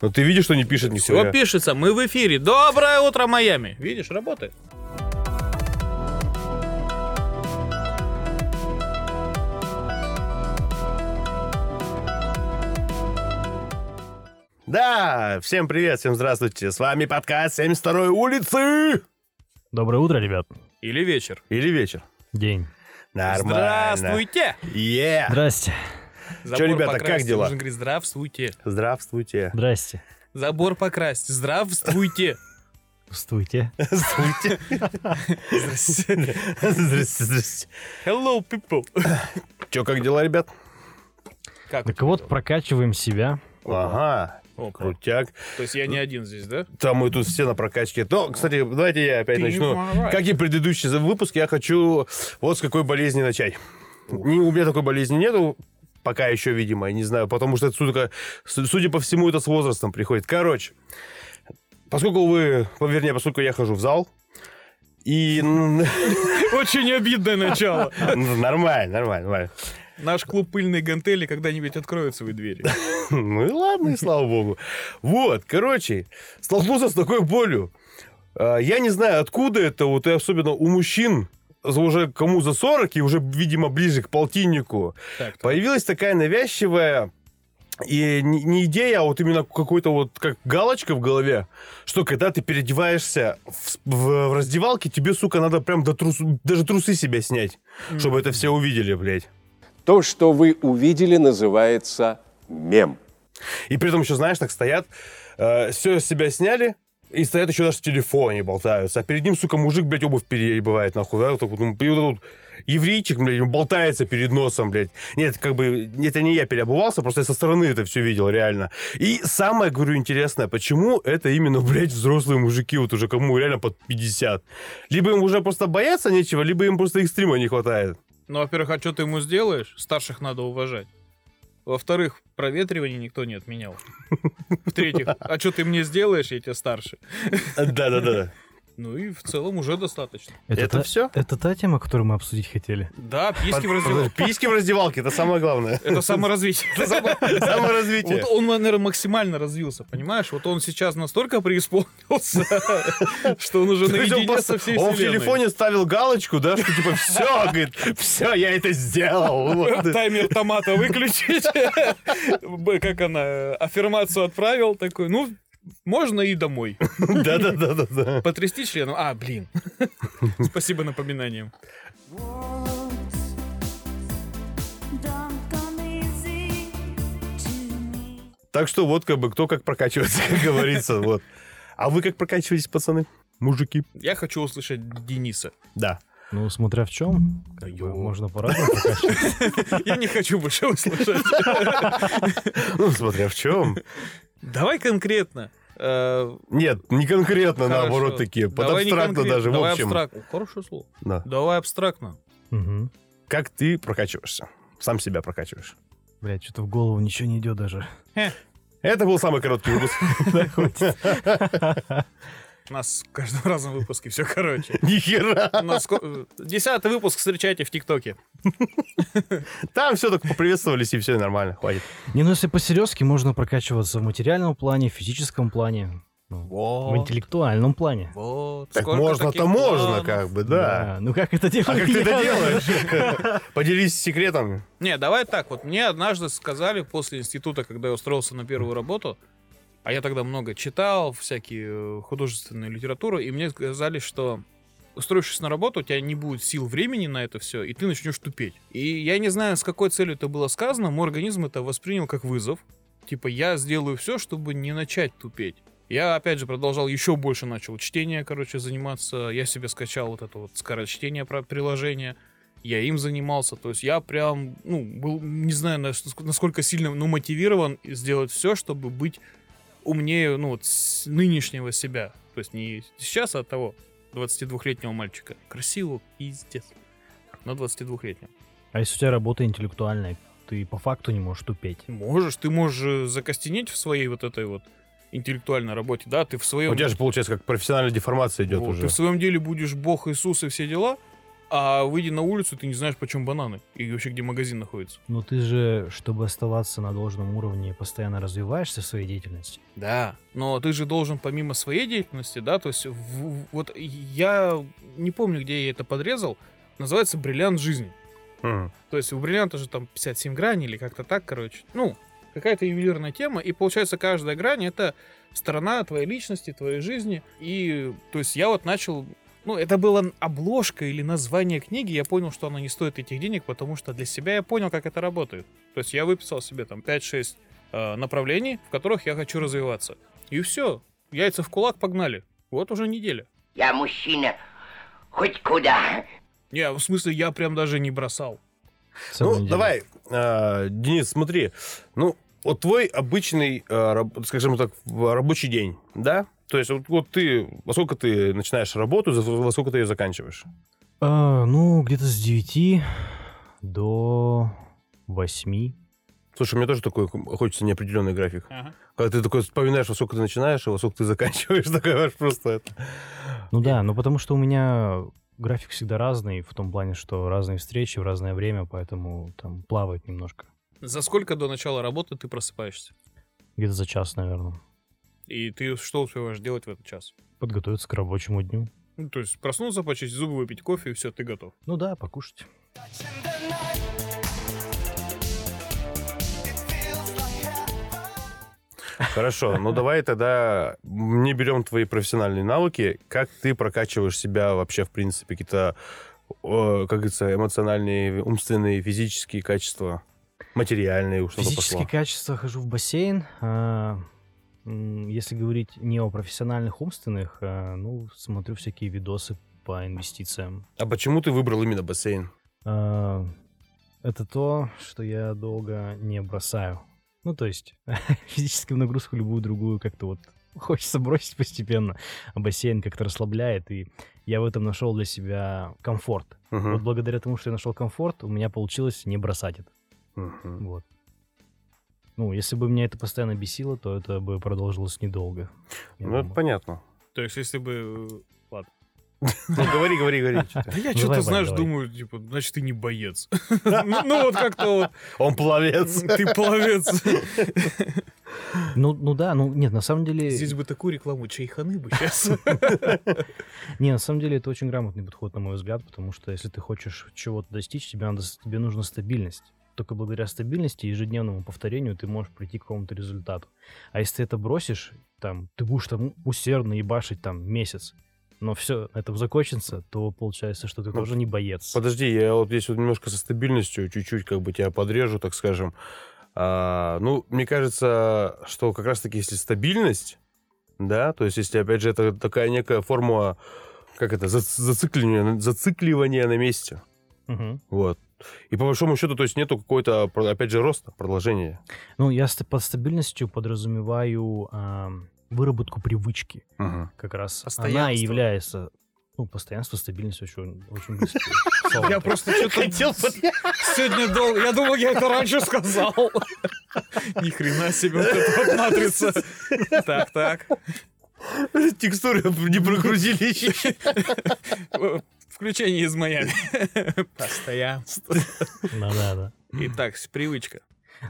Ну ты видишь, что не пишет Все нихуя. пишется, мы в эфире. Доброе утро, Майами. Видишь, работает. Да, всем привет, всем здравствуйте. С вами подкаст 72-й улицы. Доброе утро, ребят. Или вечер. Или вечер. День. Нормально. Здравствуйте. Е. Здрасте. Забор ребята, как покрасьте. дела? Нужно говорить здравствуйте. Здравствуйте. Здрасте. Забор покрасьте. Здравствуйте. Здравствуйте. Здравствуйте. Здрасте. Здрасте, здрасте. Hello, people. Че, как дела, ребят? Как? Так вот, прокачиваем себя. Ага, Опа. крутяк. То есть я не один здесь, да? Там мы тут все на прокачке. Но, кстати, давайте я опять Ты начну. Как и предыдущий выпуск, я хочу вот с какой болезни начать. Не, у меня такой болезни нету, пока еще, видимо, я не знаю, потому что, судя, судя по всему, это с возрастом приходит. Короче, поскольку вы, вернее, поскольку я хожу в зал, и Очень обидное начало. нормально, нормально, нормально. Наш клуб пыльной гантели когда-нибудь откроет свои двери. Ну и ладно, и слава богу. Вот, короче, столкнулся с такой болью. А, Я не знаю, откуда это, вот и особенно у мужчин, уже кому за 40 и уже, видимо, ближе к полтиннику, Так, так. появилась такая навязчивая и не, не идея, а вот именно какой-то вот как галочка в голове, что когда ты переодеваешься в, в- в раздевалке, тебе, сука, надо прям до трусу, даже трусы себя снять, чтобы это все увидели, блядь. То, что вы увидели, называется мем. И при этом еще, знаешь, так стоят, все с себя сняли, и стоят еще даже в телефоне болтаются. А перед ним, сука, мужик, блядь, обувь перебывает, нахуй, да, вот вот, ну, вот вот еврейчик, блядь, болтается перед носом, блядь. Нет, как бы, это не я переобувался, просто я со стороны это все видел, реально. И самое, говорю, интересное, почему это именно, блядь, взрослые мужики, вот уже кому реально под 50. Либо им уже просто бояться нечего, либо им просто экстрима не хватает. Ну, во-первых, а что ты ему сделаешь? Старших надо уважать. Во-вторых, проветривание никто не отменял. В-третьих, а что ты мне сделаешь, я тебе старше? Да-да-да. Ну и в целом уже достаточно. Это та- всё? Это та тема, которую мы обсудить хотели. Да, письки в раздевалке. Письки в раздевалке, это самое главное. Это саморазвитие. Саморазвитие. Вот он, наверное, максимально развился, понимаешь? Вот он сейчас настолько преисполнился, что он уже наедине со всей Он в телефоне ставил галочку, да, что типа все, говорит, все, я это сделал. Таймер томата выключить. Как она, э, аффирмацию отправил, такой, ну, можно и домой. Да-да-да-да. Потрясти членом? А, блин. Спасибо напоминанием. Так что вот как бы кто как прокачивается, как говорится. Вот. А вы как прокачиваетесь, пацаны? Мужики? Я хочу услышать Дениса. Да. Ну, смотря в чем, как бы, можно по-разному прокачивать. Я не хочу больше услышать. Ну, смотря в чем. Давай конкретно. Э, Нет, не конкретно, хорошо. наоборот, такие. Под Давай абстрактно даже, в Давай общем. абстрактно. Хорошее слово. Да. Давай абстрактно. Мгм. Как ты прокачиваешься? Сам себя прокачиваешь. Блядь, что-то в голову ничего не идет даже. Это был самый короткий выпуск. У нас в каждом разном выпуске все короче. Нихера. Э, Десятый выпуск встречайте в ТикТоке. Там все так поприветствовались, и все нормально, хватит. Не, ну если по-серьезки, можно прокачиваться в материальном плане, в физическом плане, ну, в Вот. интеллектуальном плане. Вот. Так можно-то можно, как бы, да. Ну как это делать? А как ты это делаешь? Поделись секретом. Не, давай так. Вот мне однажды сказали после института, когда я устроился на первую работу, а я тогда много читал, всякие э, художественную литературу, и мне сказали, что устроившись на работу, у тебя не будет сил времени на это все, и ты начнешь тупеть. И я не знаю, с какой целью это было сказано, мой организм это воспринял как вызов. Типа, я сделаю все, чтобы не начать тупеть. Я, опять же, продолжал еще больше начал чтение, короче, заниматься. Я себе скачал вот это вот скорочтение приложение. Я им занимался. То есть я прям, ну, был, не знаю, нас- насколько сильно, ну, мотивирован сделать все, чтобы быть умнее, ну, вот, с нынешнего себя. То есть не сейчас, а от того 22-летнего мальчика. Красиво, пиздец. Но 22-летнего. А если у тебя работа интеллектуальная, ты по факту не можешь тупеть. Можешь, ты можешь э, закостенеть в своей вот этой вот интеллектуальной работе, да, ты в своем... У тебя же, получается, как профессиональная деформация идет Вот, уже. Ты в своем деле будешь бог Иисус и все дела, а выйди на улицу, ты не знаешь, почем бананы и вообще где магазин находится. Но ты же, чтобы оставаться на должном уровне, постоянно развиваешься в своей деятельности. Да, но ты же должен помимо своей деятельности, да, то есть в- в- вот я не помню, где я это подрезал, называется «Бриллиант жизни». Мгм. То есть у бриллианта же там 57 граней или как-то так, короче. Ну, какая-то ювелирная тема, и получается каждая грань это сторона твоей личности, твоей жизни. И, то есть я вот начал... Ну, это была обложка или название книги, я понял, что она не стоит этих денег, потому что для себя я понял, как это работает. То есть я выписал себе там 5-6 э, направлений, в которых я хочу развиваться. И все, яйца в кулак погнали. Вот уже неделя. Я мужчина, хоть куда. Не, в смысле, я прям даже не бросал. Целую Ну, неделю. давай, а, Денис, смотри. Ну, вот твой обычный, а, раб- скажем так, рабочий день, да? То есть вот, вот ты, во сколько ты начинаешь работу, за- во сколько ты ее заканчиваешь? А, ну, где-то с 9 до 8. Слушай, мне тоже такой хочется неопределенный график. Ага. Когда ты такой вспоминаешь, во сколько ты начинаешь, и во сколько ты заканчиваешь, такой аж просто это. Ну да, ну потому что у меня график всегда разный, в том плане, что разные встречи в разное время, поэтому там плавает немножко. За сколько до начала работы ты просыпаешься? Где-то за час, наверное. И ты что успеваешь делать в этот час? Подготовиться к рабочему дню. Ну, то есть проснуться, почистить зубы, выпить кофе, и все, ты готов. Ну да, покушать. Хорошо, ну давай тогда не берем твои профессиональные навыки. Как ты прокачиваешь себя вообще, в принципе, какие-то, э, как говорится, эмоциональные, умственные, физические качества, материальные, уж что-то Физические пошло. качества хожу в бассейн. Если говорить не о профессиональных умственных, а, ну, смотрю всякие видосы по инвестициям. А почему ты выбрал именно бассейн? А, это то, что я долго не бросаю. Ну, то есть, физическую нагрузку любую другую как-то вот хочется бросить постепенно. А бассейн как-то расслабляет, и я в этом нашел для себя комфорт. Мгм. Вот благодаря тому, что я нашел комфорт, у меня получилось не бросать это. Мгм. Вот. Ну, если бы меня это постоянно бесило, то это бы продолжилось недолго. Ну, это понятно. То есть если бы... э, Ладно. Ну, говори, говори, говори. Да я Ну, что-то, знаешь, думаю, типа, значит, ты не боец. Ну ну вот как-то вот, Он пловец. ты пловец. Ну, ну да, ну нет, на самом деле... Здесь бы такую рекламу чайханы бы сейчас. Не, на самом деле это очень грамотный подход, на мой взгляд, потому что если ты хочешь чего-то достичь, тебе, надо, тебе нужна стабильность. Только благодаря стабильности и ежедневному повторению ты можешь прийти к какому-то результату. А если ты это бросишь, там, ты будешь там усердно ебашить там месяц, но все, это закончится, то получается, что ты Ну, тоже не боец. Подожди, я вот здесь вот немножко со стабильностью чуть-чуть как бы тебя подрежу, так скажем. А, ну, мне кажется, что как раз-таки если стабильность, да, то есть если, опять же, это такая некая форма, как это, зац- зацикливания, зацикливания на месте, Мгм. вот. И по большому счету, то есть нету какой-то, опять же, роста, продолжения. Ну, я под стабильностью подразумеваю ам, выработку привычки. Мгм. Как раз она и является... Ну, постоянство, стабильность очень, очень близкие слова. Я просто что-то сегодня долго... Я думал, я это раньше сказал. Ни хрена себе вот эта вот матрица. Так, так. Текстуры не прогрузили еще. Включение из Майами. Постоянство. Да-да-да. Итак, с- привычка.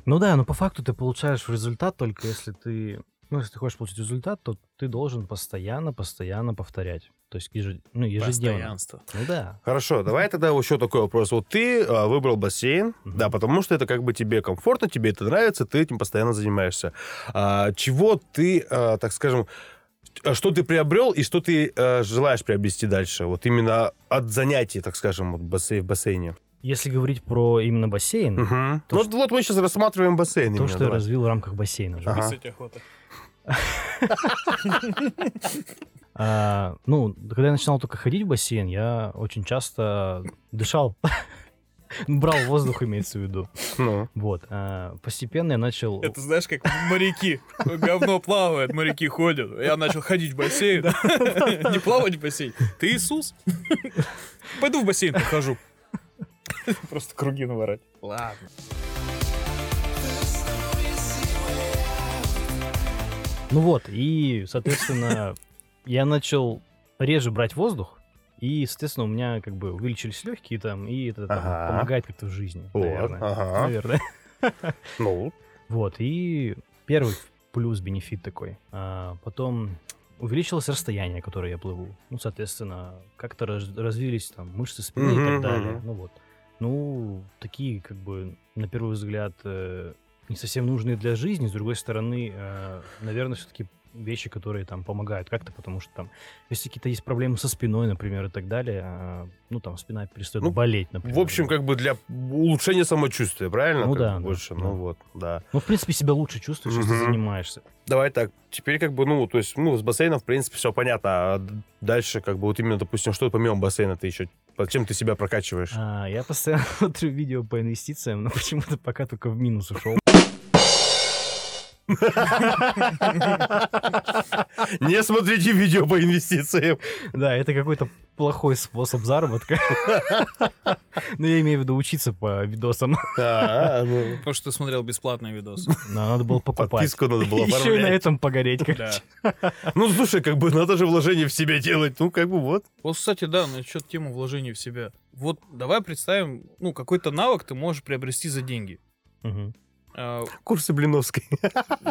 Ну да, но по факту ты получаешь результат только если ты... Ну, если ты хочешь получить результат, то ты должен постоянно, постоянно повторять. То есть ежед- ну, ежедневно. Постоянство. Ну да. Хорошо, давай тогда еще такой вопрос. Вот ты а, выбрал бассейн, Мгм. да, потому что это как бы тебе комфортно, тебе это нравится, ты этим постоянно занимаешься. А, чего ты, а, так скажем, что ты приобрел и что ты а, желаешь приобрести дальше? Вот именно от занятий, так скажем, вот бассейн, в бассейне. Если говорить про именно бассейн, Мгм. То, вот, вот мы сейчас рассматриваем бассейн. то, именно, что я давай. развил в рамках бассейна. Ага. Охота. А, ну, когда я начинал только ходить в бассейн, я очень часто дышал. Брал воздух, имеется в виду. Ну, Вот. а, постепенно я начал... Это знаешь, как моряки. Говно плавает, моряки ходят. Я начал ходить в бассейн. Не плавать в бассейн. Ты Иисус? Пойду в бассейн похожу. Просто круги наворать. Ладно. Ну вот, и, соответственно, я начал реже брать воздух, И, соответственно, у меня как бы увеличились легкие там, и это там, Ага. помогает как-то в жизни, Вот, наверное. ага. Наверное. Ну, Вот, и первый плюс бенефит такой. А, потом увеличилось расстояние, которое я плыву. Ну, соответственно, как-то раз- развились там мышцы спины и Мгм, так далее. мгм. Ну вот. Ну, такие, как бы, на первый взгляд, э, не совсем нужные для жизни. С другой стороны, э, наверное, все-таки вещи, которые там помогают как-то, потому что там, если какие-то есть проблемы со спиной, например, и так далее, а, ну, там спина перестает Ну, болеть, например. в общем, как бы для улучшения самочувствия, правильно? Ну Как да, Больше, да. ну вот, да. Ну, в принципе, себя лучше чувствуешь, если Мгм. занимаешься. Давай так, теперь как бы, ну, то есть, ну, с бассейном, в принципе, все понятно, а дальше, как бы, вот именно, допустим, что помимо бассейна ты еще, чем ты себя прокачиваешь? А, я постоянно смотрю видео по инвестициям, но почему-то пока только в минус ушел. Не смотрите видео по инвестициям. Да, это какой-то плохой способ заработка. Но я имею в виду учиться по видосам. А, ну, Потому что ты смотрел бесплатный видос. Но надо было покупать. подписку надо было Еще и на этом погореть, короче. Ну, слушай, как бы надо же вложение в себя делать. Ну, как бы вот. Вот, кстати, да, насчет темы вложений в себя. Вот давай представим, ну, какой-то навык ты можешь приобрести за деньги. А, Курсы Блиновской.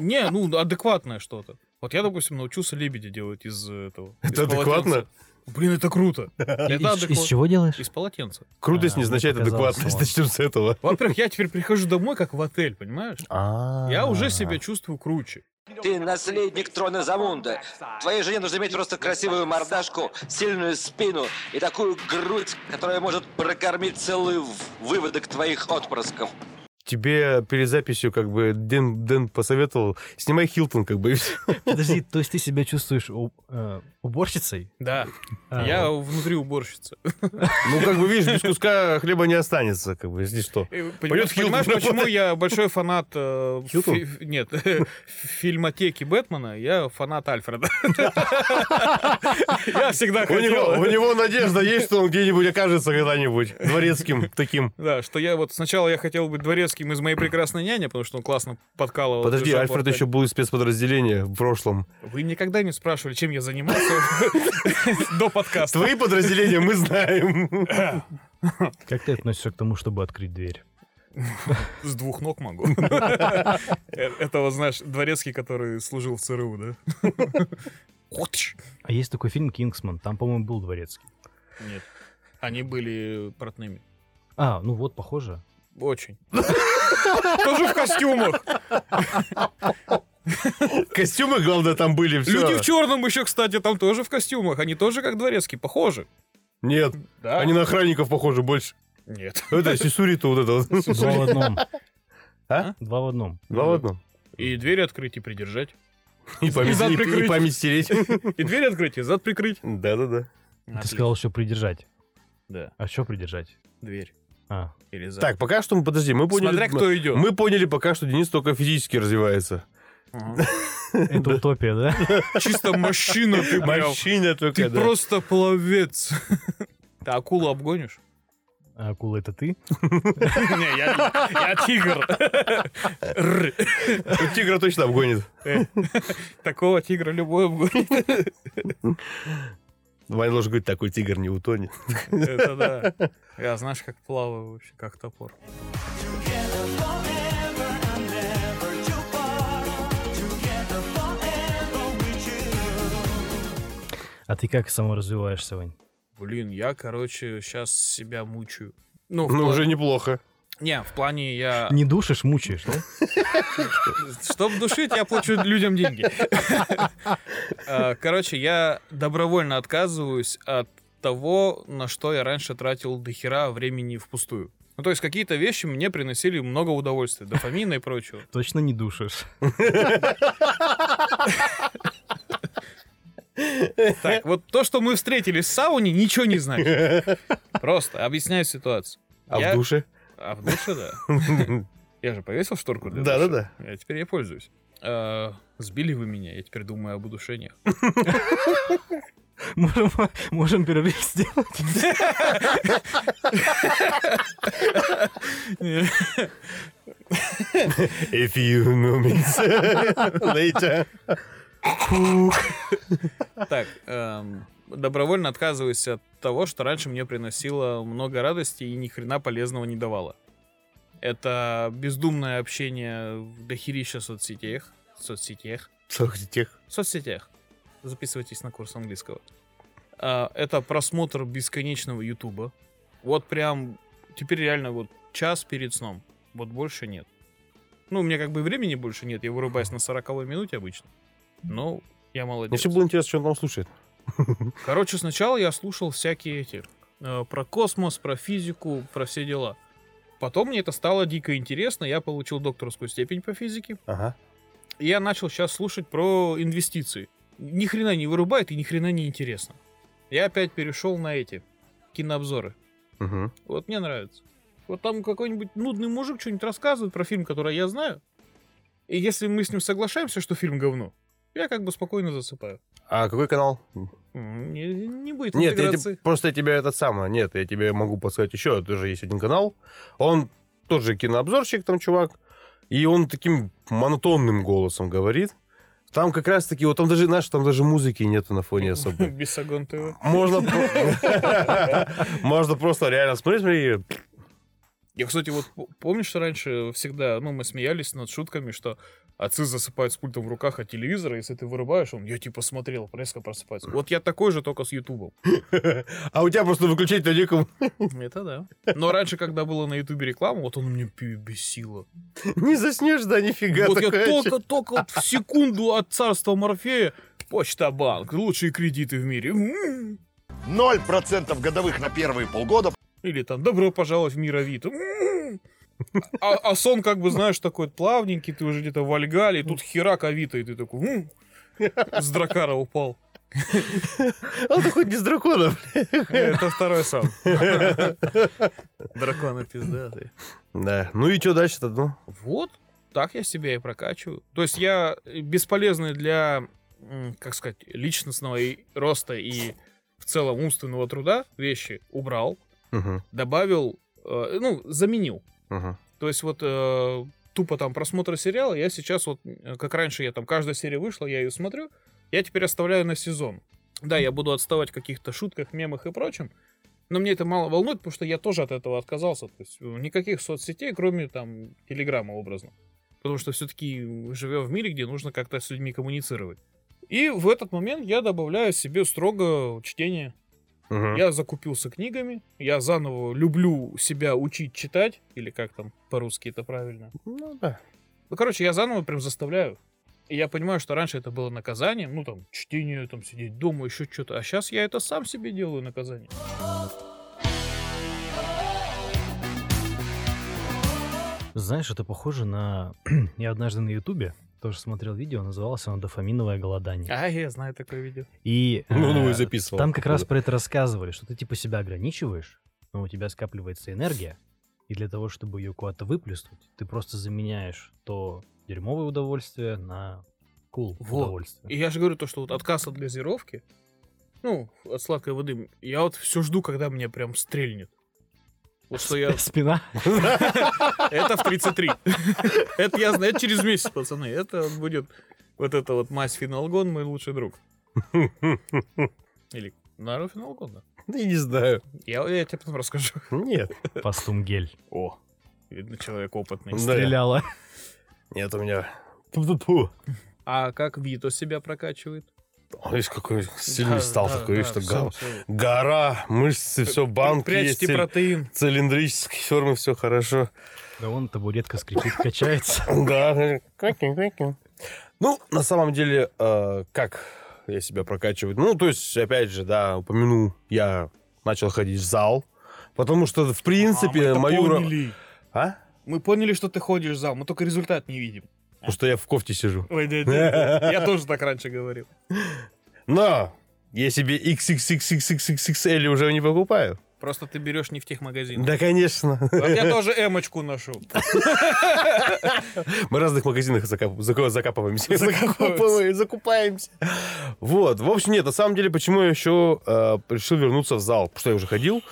Не, ну, адекватное что-то. Вот я, допустим, научился лебедя делать из этого. из Это адекватно? полотенца. Блин, это круто. Это Из- Из чего делаешь? Из полотенца. Крутость А, не мне означает адекватность. Начнем с этого. Во-первых, я теперь прихожу домой как в отель, понимаешь? Я уже себя чувствую круче. Ты наследник трона Замунда. Твоей жене нужно иметь просто красивую мордашку, сильную спину и такую грудь, которая может прокормить целый выводок твоих отпрысков. Тебе перед записью как бы Дэн, Дэн посоветовал, снимай Хилтон, как бы. Подожди, то есть ты себя чувствуешь у- э, уборщицей? Да, А, я вот. внутри уборщица. Ну, как бы, видишь, без куска хлеба не останется, как бы, если что. Пойдет Понимаешь, Хилтон понимаешь, почему я большой фанат э, Хилтон? фи- нет, фильмотеки Бэтмена, я фанат Альфреда. Я всегда У него, у хотел... него надежда есть, что он где-нибудь окажется когда-нибудь дворецким таким. Да, что я вот сначала я хотел быть дворецким из моей прекрасной няни, потому что он классно подкалывал. Подожди, Альфред еще был из спецподразделения в прошлом. Вы никогда не спрашивали, чем я занимался до подкаста. Твои подразделения мы знаем. Как ты относишься к тому, чтобы открыть дверь? С двух ног могу. Э, Это вот, знаешь, дворецкий, который служил в ЦРУ, да? А есть такой фильм «Кингсман», там, по-моему, был дворецкий. Нет. Они были портными. А, ну вот, похоже. Очень. Тоже в костюмах. Костюмы, главное, там были. Все. Люди в черном еще, кстати, там тоже в костюмах. Они тоже как дворецкие, похожи. Нет, Да. они на охранников похожи больше. Нет. Это Сисури-то вот это вот. Два в одном. А? Два в одном. Два в одном. И двери открыть и придержать. И память, зад и- и прикрыть. память стереть. И двери открыть, и зад прикрыть. Да-да-да. Ты сказал, что придержать. Да, А что придержать? дверь. А, Или зад. Так, пока что, мы- подожди, мы поняли... Смотря кто идет. Мы поняли пока, что Денис только физически развивается. Это утопия, да? Чисто мужчина ты. Мужчина только, Ты просто пловец. Ты акулу обгонишь? А акула это ты? Не, я, тигр. Тигра точно обгонит. Такого тигра любой обгонит. Ваня должен говорить, такой тигр не утонет. Это да. Я знаешь, как плаваю вообще, как топор. А ты как саморазвиваешься, Вань? Блин, я, короче, сейчас себя мучаю. Ну, Ну, уже неплохо. Не, в плане я... Не душишь, мучаешь, да? Чтобы душить, я плачу людям деньги. А, Короче, я добровольно отказываюсь от того, на что я раньше тратил дохера времени впустую. Ну, то есть какие-то вещи мне приносили много удовольствия, дофамина и прочего. Точно не душишь. Так, вот то, что мы встретились в сауне, ничего не значит. Просто объясняю ситуацию. А Я- в душе? А в душе, да. Я же повесил шторку для. Да-да-да. Я теперь я пользуюсь. А, Сбили вы меня, я теперь думаю об удушениях. Можем, можем перерыв сделать. A few moments later. Так, эм, добровольно отказываюсь от того, что раньше мне приносило много радости и ни хрена полезного не давало. Это бездумное общение в дохерища соцсетях. Соцсетях. Тех. соцсетях. Записывайтесь на курс английского. А, это просмотр бесконечного Ютуба. Вот прям теперь реально вот час перед сном. Вот больше нет. Ну, у меня как бы времени больше нет. Я вырубаюсь на 40 минуте обычно. Но я Мне молодец. все было интересно, что он там слушает. Короче, сначала я слушал всякие эти э, про космос, про физику, про все дела. Потом мне это стало дико интересно. Я получил докторскую степень по физике. Ага. И я начал сейчас слушать про инвестиции. Ни хрена не вырубает и ни хрена не интересно. Я опять перешел на эти кинообзоры. Мгм. Вот мне нравится. Вот там какой-нибудь нудный мужик что-нибудь рассказывает про фильм, который я знаю. И если мы с ним соглашаемся, что фильм говно, я как бы спокойно засыпаю. А какой канал? Не, не будет Нет, я тебе- просто я тебе этот самый. Нет, я тебе могу подсказать еще. Тоже есть один канал. Он тоже кинообзорщик, там чувак. И он таким монотонным голосом говорит. Там как раз таки, вот там даже, знаешь, там даже музыки нету на фоне особо. Бесогон ТВ. Можно, можно просто реально смотреть, смотри, Я, кстати, вот помнишь, что раньше всегда, ну, мы смеялись над шутками, что отцы засыпают с пультом в руках от телевизора, если ты вырубаешь, он, я типа смотрел, резко просыпается. Вот я такой же, только с Ютубом. а у тебя просто выключать-то некому. Это да. Но раньше, когда было на Ютубе реклама, вот он мне бесило. Не заснешь, да, нифига. вот я только, только вот в секунду от царства Морфея Почта Банк, лучшие кредиты в мире. М. 0% годовых на первые полгода. Или там «Добро пожаловать в мир Авито». А, а сон, как бы, знаешь, такой плавненький, ты уже где-то в Альгале, и тут херак Авито, и ты такой «М». с дракара упал. Он такой без драконов. Это второй сон. Драконы пиздатые. Да. Ну и что дальше-то? Ну? Вот, так я себя и прокачиваю. То есть я бесполезный для, как сказать, личностного и роста и в целом умственного труда вещи убрал, добавил, э, ну, заменил. Мгм. То есть вот э, тупо там просмотр сериала, я сейчас вот, э, как раньше я там, каждая серия вышла, я ее смотрю, я теперь оставляю на сезон. Да, я буду отставать в каких-то шутках, мемах и прочем, но мне это мало волнует, потому что я тоже от этого отказался. То есть э, никаких соцсетей, кроме там Телеграма образно. Потому что все-таки живем в мире, где нужно как-то с людьми коммуницировать. И в этот момент я добавляю себе строго чтение. Мгм. Я закупился книгами, я заново люблю себя учить читать, или как там по-русски это правильно. Ну да. Ну, короче, я заново прям заставляю. И я понимаю, что раньше это было наказанием, ну, там, чтение, там, сидеть дома, еще что-то. А сейчас я это сам себе делаю наказание. Знаешь, это похоже на... Я однажды на Ютубе тоже смотрел видео, называлось оно «Дофаминовое голодание». А, я знаю такое видео. И Ну, ну, и э, записывал. там как раз про это рассказывали, что ты типа себя ограничиваешь, но у тебя скапливается энергия, и для того, чтобы ее куда-то выплеснуть, ты просто заменяешь то дерьмовое удовольствие на кул Вот. удовольствие. И я же говорю то, что вот отказ от газировки, ну, от сладкой воды, я вот все жду, когда мне прям стрельнет. Вот что я... Спина. Это в 33. Это я знаю, это через месяц, пацаны. Это будет вот это вот мазь феналгон, мой лучший друг. Или Нару феналгон, да? Да я не знаю. Я, я тебе потом расскажу. Нет. Постумгель. О, видно, человек опытный. Стреляла. Нет у меня. А как Вито себя прокачивает? Он видишь, какой сильный Да, стал, да, такой, да, видишь, что всё, гора, всё. гора, мышцы, все, банки есть, Прячьте цель- протеин. цилиндрические формы, все хорошо. Да он табуретка скрипит, качается. Да. Ну, на самом деле, э, как я себя прокачиваю? Ну, то есть, опять же, да, упомяну, я начал ходить в зал, потому что, в принципе, А, мы-то мою... А? Мы поняли, что ты ходишь в зал, мы только результат не видим. Потому что я в кофте сижу. Ой, да, да, да. Я тоже так раньше говорил. Но я себе XXXXXXL уже не покупаю. Просто ты берешь не в тех магазинах. Да, конечно. Вот я тоже эмочку ношу. Мы в разных магазинах закап- зака- закапываемся. Закапываемся. Закупаем- Закупаемся. Вот. В общем, нет, на самом деле, почему я еще э, решил вернуться в зал? Потому что я уже ходил.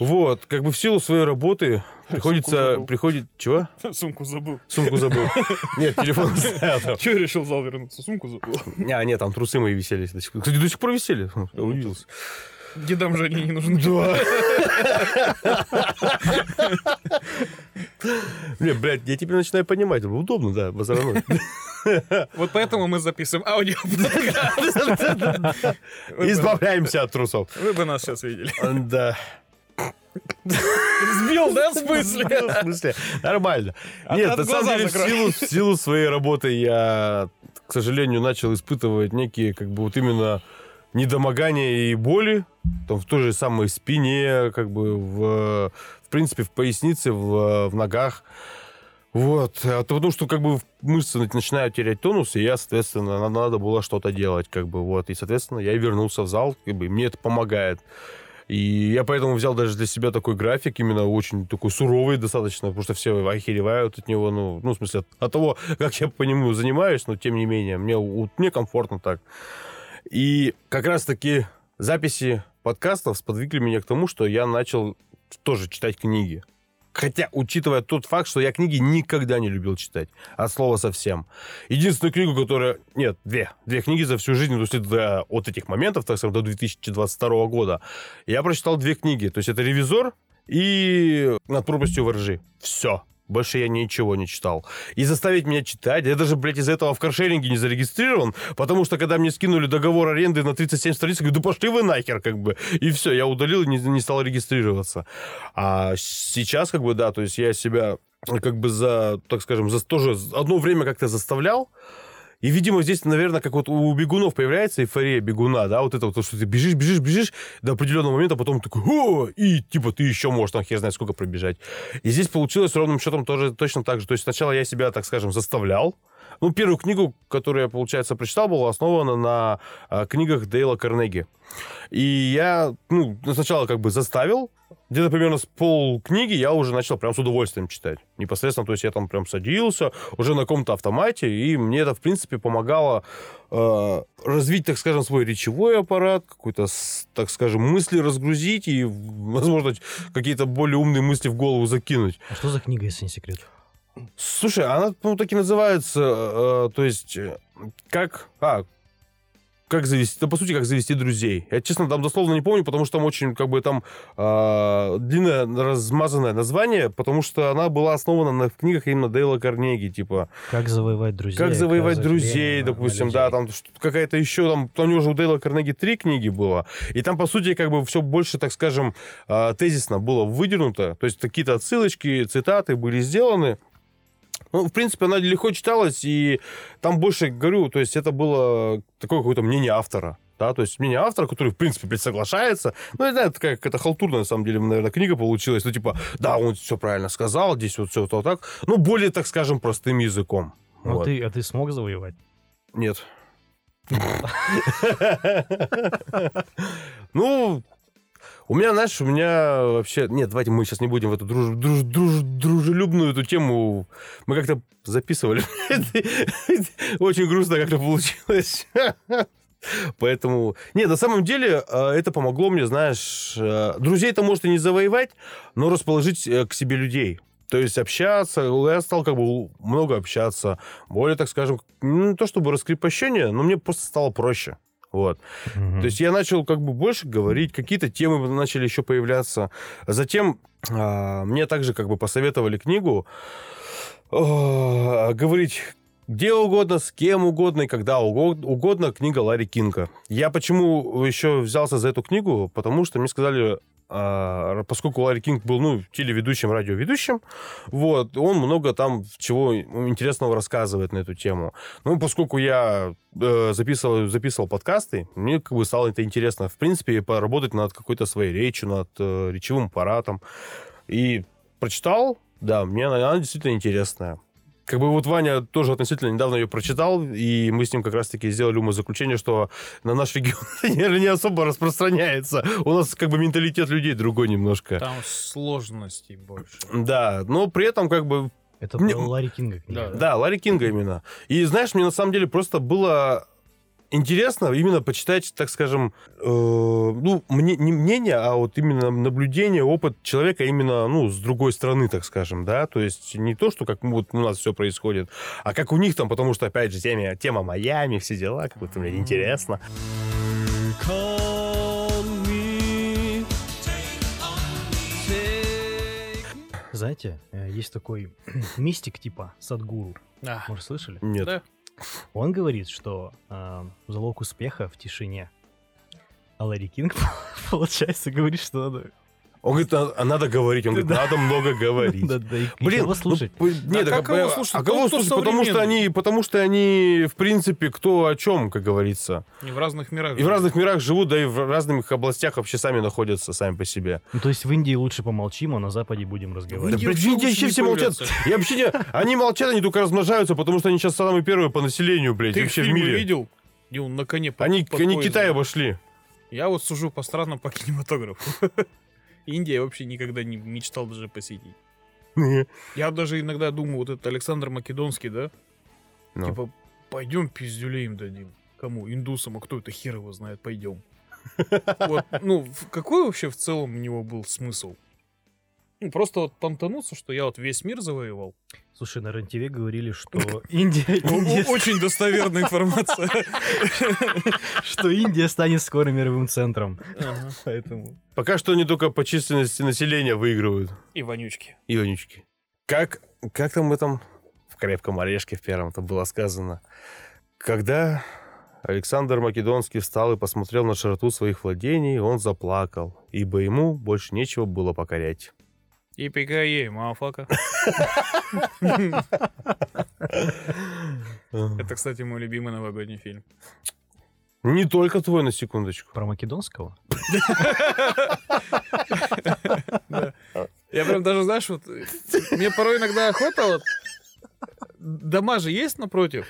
Вот. Как бы в силу своей работы приходится... Приходит... Чего? Сумку забыл. Сумку забыл. Нет, телефон оставил там. Че решил зал вернуться? Сумку забыл. А, нет, там трусы мои висели. Кстати, до сих пор висели. Удивился. Дедам же они не нужны. Не, блядь, я теперь начинаю понимать. Удобно, да, базарануть. Вот поэтому мы записываем аудио. Избавляемся от трусов. Вы бы нас сейчас видели. Да. Сбил, да, в смысле? В смысле? Нормально. Нет, на самом деле, в силу, в силу своей работы я, к сожалению, начал испытывать некие, как бы, вот именно недомогания и боли, там, в той же самой спине, как бы, в, в принципе, в пояснице, в, в ногах. Вот. А то потому что, как бы, мышцы начинают терять тонус, и я, соответственно, надо, надо было что-то делать, как бы, вот. И, соответственно, я вернулся в зал, как бы, и мне это помогает. И я поэтому взял даже для себя такой график, именно очень такой суровый достаточно, потому что все охеревают от него, ну, ну в смысле, от, от того, как я по нему занимаюсь, но тем не менее, мне, у- мне комфортно так. И как раз-таки записи подкастов сподвигли меня к тому, что я начал тоже читать книги. Хотя, учитывая тот факт, что я книги никогда не любил читать. От слова совсем. Единственную книгу, которая... Нет, две. Две книги за всю жизнь, то есть до, от этих моментов, так сказать, до 2022 года. Я прочитал две книги. То есть это «Ревизор» и «Над пропастью воржи». Все. Больше я ничего не читал. И заставить меня читать, я даже, блядь, из-за этого в каршеринге не зарегистрирован, потому что, когда мне скинули договор аренды на 37 страниц, я говорю, да пошли вы нахер, как бы. И все, я удалил и не, не стал регистрироваться. А сейчас, как бы, да, то есть я себя как бы за, так скажем, за тоже одно время как-то заставлял, и, видимо, здесь, наверное, как вот у бегунов появляется эйфория бегуна, да, вот это вот, то, что ты бежишь, бежишь, бежишь до определенного момента, а потом такой, о, и, типа, ты еще можешь, там, хер знает, сколько пробежать. И здесь получилось ровным счетом тоже точно так же. То есть сначала я себя, так скажем, заставлял. Ну, первую книгу, которую я, получается, прочитал, была основана на а, книгах Дейла Карнеги. И я, ну, сначала как бы заставил, где-то примерно с пол книги я уже начал прям с удовольствием читать. Непосредственно, то есть я там прям садился уже на каком-то автомате, и мне это, в принципе, помогало э, развить, так скажем, свой речевой аппарат, какой-то, так скажем, мысли разгрузить и, возможно, какие-то более умные мысли в голову закинуть. А что за книга, если не секрет? Слушай, она, ну, так и называется, э, то есть, э, как... А, как завести, да, по сути, как завести друзей. Я, честно, там дословно не помню, потому что там очень, как бы, там э, длинное, размазанное название, потому что она была основана на книгах именно Дейла Карнеги, типа, Как завоевать друзей? как завоевать друзей, допустим, да, людей. там что-то какая-то еще, там, там у него же у Дейла Карнеги три книги было, и там, по сути, как бы все больше, так скажем, э, тезисно было выдернуто, то есть какие-то отсылочки, цитаты были сделаны, ну, в принципе, она легко читалась, и там больше, говорю, то есть это было такое какое-то мнение автора. Да, то есть мнение автора, который, в принципе, соглашается. Ну, я знаю, такая какая-то халтурная, на самом деле, наверное, книга получилась. Ну, типа, да, он все правильно сказал, здесь вот все вот так. Ну, более, так скажем, простым языком. Ну, Вот. ты, а ты смог завоевать? Нет. Ну, у меня, знаешь, у меня вообще... Нет, давайте мы сейчас не будем в эту друж- друж- друж- дружелюбную эту тему... Мы как-то записывали. Очень грустно как-то получилось. Поэтому... Нет, на самом деле э, это помогло мне, знаешь... э, Друзей-то, может, и не завоевать, но расположить э, к себе людей. То есть общаться, я стал как бы много общаться. Более, так скажем, ну, не то чтобы раскрепощение, но мне просто стало проще. Вот. Мгм. То есть я начал как бы больше говорить, какие-то темы начали еще появляться. Затем а, мне также как бы посоветовали книгу а, говорить где угодно, с кем угодно и когда угод- угодно книга Ларри Кинга. Я почему еще взялся за эту книгу? Потому что мне сказали, а, поскольку Ларри Кинг был, ну, телеведущим, радиоведущим, вот, он много там чего интересного рассказывает на эту тему. Ну, поскольку я э, записывал, записывал подкасты, мне как бы стало это интересно, в принципе, поработать над какой-то своей речью, над э, речевым аппаратом. И прочитал, да, мне она, она действительно интересная. Как бы вот Ваня тоже относительно недавно ее прочитал, и мы с ним как раз-таки сделали умозаключение, что на наш регион наверное, не особо распространяется. У нас как бы менталитет людей другой немножко. Там сложностей больше. Да, но при этом как бы Это Мне- Ларри Кинга книга. Да. да, Ларри Кинга именно. И знаешь, мне на самом деле просто было интересно именно почитать, так скажем, э, ну, мне, не мнение, а вот именно наблюдение, опыт человека именно, ну, с другой стороны, так скажем, да, то есть не то, что как вот у нас все происходит, а как у них там, потому что, опять же, тема, тема Майами, все дела, как будто мне интересно. Знаете, э, есть такой мистик типа Садгуру. А. Может, слышали? Нет. Да. Он говорит, что э, залог успеха в тишине. А Ларри Кинг, получается, говорит, что надо... Он говорит, а, а надо говорить. Он говорит, надо много говорить. Блин, кого ну, слушать? п- нет, кого а, слушать? А кого слушать? Потому что они, потому что они, в принципе, кто о чем, как говорится. И в разных мирах. И в разных мирах живут, да и в разных областях вообще сами находятся сами по себе. Ну, то есть в Индии лучше помолчим, а на Западе будем разговаривать. Да, вообще не все молчат. Я вообще не... Они молчат, они только размножаются, потому что они сейчас самые первые по населению, блядь, Ты вообще в мире. видел? Где он на коне Они? Китай обошли. Я вот сужу по странам по кинематографу. Индия я вообще никогда не мечтал даже посетить. Я даже иногда думаю, вот этот Александр Македонский, да? Ну. Типа, пойдем пиздюлей им дадим. Кому? Индусам, а кто это хер его знает, пойдем. Вот, ну, какой вообще в целом у него был смысл? Ну, просто вот понтануться, что я вот весь мир завоевал. Слушай, на РЕН-ТВ говорили, что Индия, Очень достоверная информация. что Индия станет скоро мировым центром. Поэтому... Пока что они только по численности населения выигрывают. И вонючки. Ионички. Как, как там в этом, в крепком орешке в первом там было сказано, когда Александр Македонский встал и посмотрел на широту своих владений, он заплакал, ибо ему больше нечего было покорять. И ей, мафака. Это, кстати, мой любимый новогодний фильм. Не только твой, на секундочку. Про Македонского? Я прям даже, знаешь, вот мне порой иногда охота вот дома же есть напротив,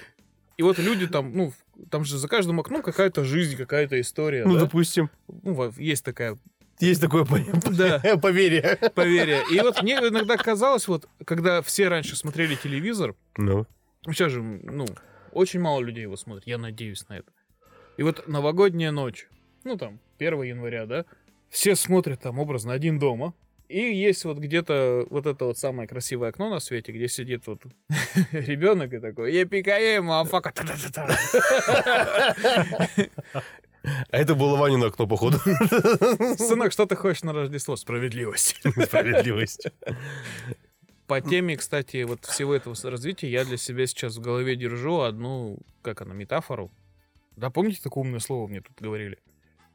и вот люди там, ну, там же за каждым окном какая-то жизнь, какая-то история, Ну, да? допустим. Ну, есть такая Есть такое Да. поверье. поверье. И вот мне иногда казалось, вот, когда все раньше смотрели телевизор, Ну, сейчас же, ну, очень мало людей его смотрят, я надеюсь на это. И вот новогодняя ночь, ну, там, 1 января, да, все смотрят там образно один дома, и есть вот где-то вот это вот самое красивое окно на свете, где сидит вот ребенок и такой, я пикаю, мафака. а это было Ванина окно, походу. Сынок, что ты хочешь на Рождество? Справедливость. Справедливость. По теме, кстати, вот всего этого развития я для себя сейчас в голове держу одну, как она, метафору. Да, помните, такое умное слово мне тут говорили?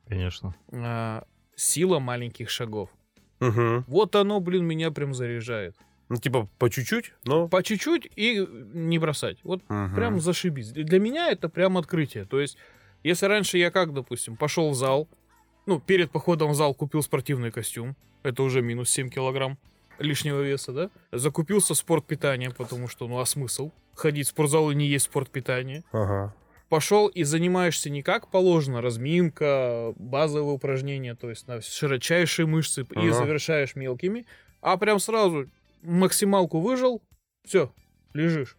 Конечно. А, сила маленьких шагов. Мгм. Вот оно, блин, меня прям заряжает. Ну, типа, по чуть-чуть, но... По чуть-чуть и не бросать. Вот Мгм. прям зашибись. Для меня это прям открытие. То есть, если раньше я как, допустим, пошел в зал, ну, перед походом в зал купил спортивный костюм, это уже минус 7 килограмм лишнего веса, да? Закупился спортпитание, потому что, ну, а смысл? Ходить в спортзал и не есть спортпитание. Ага. Пошел и занимаешься не как положено, разминка, базовые упражнения, то есть на широчайшие мышцы, и Ага. завершаешь мелкими, а прям сразу максималку выжил, все, лежишь.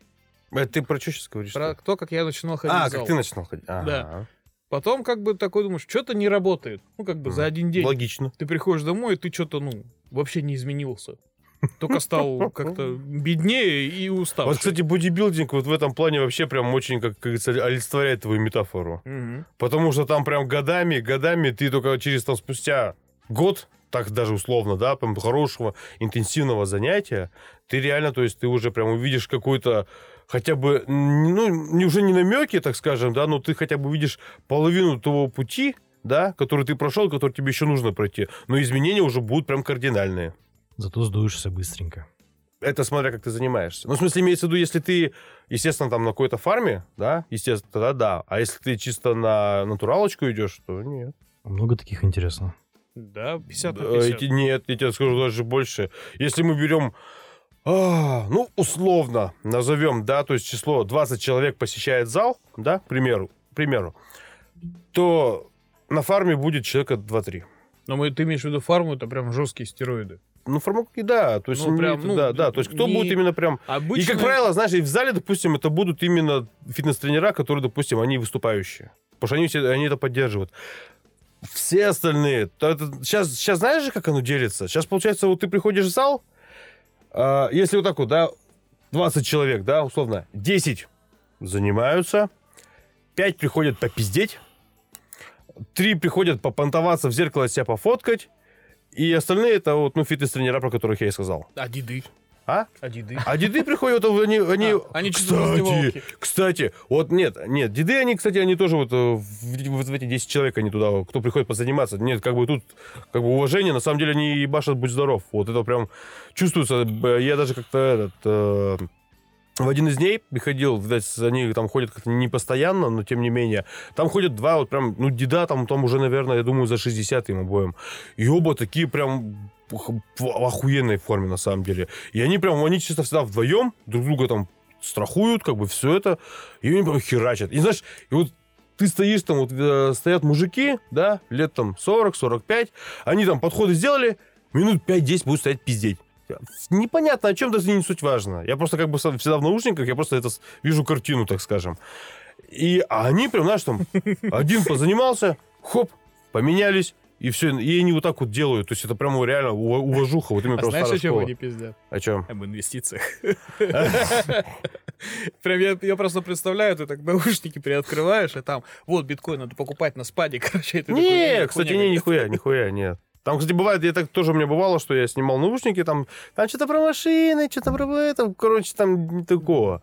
Это ты про что сейчас говоришь? Про то, как я начинал ходить А, в зал. как ты начинал ходить? Ага. Да. Потом как бы такой думаешь, что-то не работает. Ну, как бы за один день. Логично. Ты приходишь домой, и ты что-то, ну, вообще не изменился. Только стал как-то беднее и уставший. Вот, кстати, бодибилдинг вот в этом плане вообще прям очень, как говорится, олицетворяет твою метафору. Мгм. Потому что там прям годами, годами ты только через там спустя год, так даже условно, да, прям хорошего интенсивного занятия, ты реально, то есть ты уже прям увидишь какой-то хотя бы, ну, не уже не намеки, так скажем, да, но ты хотя бы видишь половину того пути, да, который ты прошел, который тебе еще нужно пройти. Но изменения уже будут прям кардинальные. Зато сдуешься быстренько. Это смотря как ты занимаешься. Ну, в смысле, имеется в виду, если ты, естественно, там на какой-то фарме, да, естественно, тогда да. А если ты чисто на натуралочку идешь, то нет. Много таких интересно. Да, 50 на Да, 50. эти- нет, я тебе скажу даже больше. Если мы берем, а, ну, условно назовем, да, то есть число 20 человек посещает зал, да, к примеру, к примеру, то на фарме будет человека 2-3. Но мы, ты имеешь в виду фарму, это прям жесткие стероиды. Ну, фармаки, да, то есть, Ну, прям, ну, да, да, то есть кто не- будет именно прям Обычно... И, как правило, знаешь, и в зале, допустим, это будут именно фитнес-тренера, которые, допустим, они выступающие. Потому что они, все, они это поддерживают. Все остальные... То это, сейчас, сейчас знаешь же, как оно делится? Сейчас, получается, вот ты приходишь в зал, а, если вот так вот, да, 20 человек, да, условно, 10 занимаются, 5 приходят попиздеть, 3 приходят попонтоваться в зеркало себя пофоткать, И остальные это вот, ну, фитнес-тренера, про которых я и сказал. А деды? А? А деды? А деды приходят, они... они, А, они кстати, кстати, вот нет, нет, деды, они, кстати, они тоже вот э, в, вот в эти 10 человек, они туда, кто приходит позаниматься. Нет, как бы тут, как бы уважение, на самом деле они ебашат, будь здоров. Вот это прям чувствуется. Я даже как-то этот... э, в один из дней приходил, видать, они там ходят как-то не постоянно, но тем не менее. Там ходят два вот прям, ну, деда там, там уже, наверное, я думаю, за 60 им обоим. И оба такие прям в охуенной форме, на самом деле. И они прям, они чисто всегда вдвоем друг друга там страхуют, как бы все это, и они прям херачат. И знаешь, и вот ты стоишь там, вот э, стоят мужики, да, лет там 40-45, они там подходы сделали, минут 5-10 будут стоять пиздеть. Непонятно, о чем даже не суть важно. Я просто как бы всегда в наушниках, я просто это вижу картину, так скажем. И а они прям, знаешь, там, один позанимался, хоп, поменялись, и все, и они вот так вот делают. То есть это прям реально ува- уважуха, вот именно А знаешь, о чем школа. они пиздят? О чем? Об инвестициях. Прям я, я просто представляю, ты так наушники приоткрываешь, и там, вот, биткоин надо покупать на спаде, короче. Не, «Не, кстати, не, какая-то». нихуя, нихуя, нет. Там, кстати, бывает, я так тоже у меня бывало, что я снимал наушники, там, там что-то про машины, что-то про это, короче, там не такого.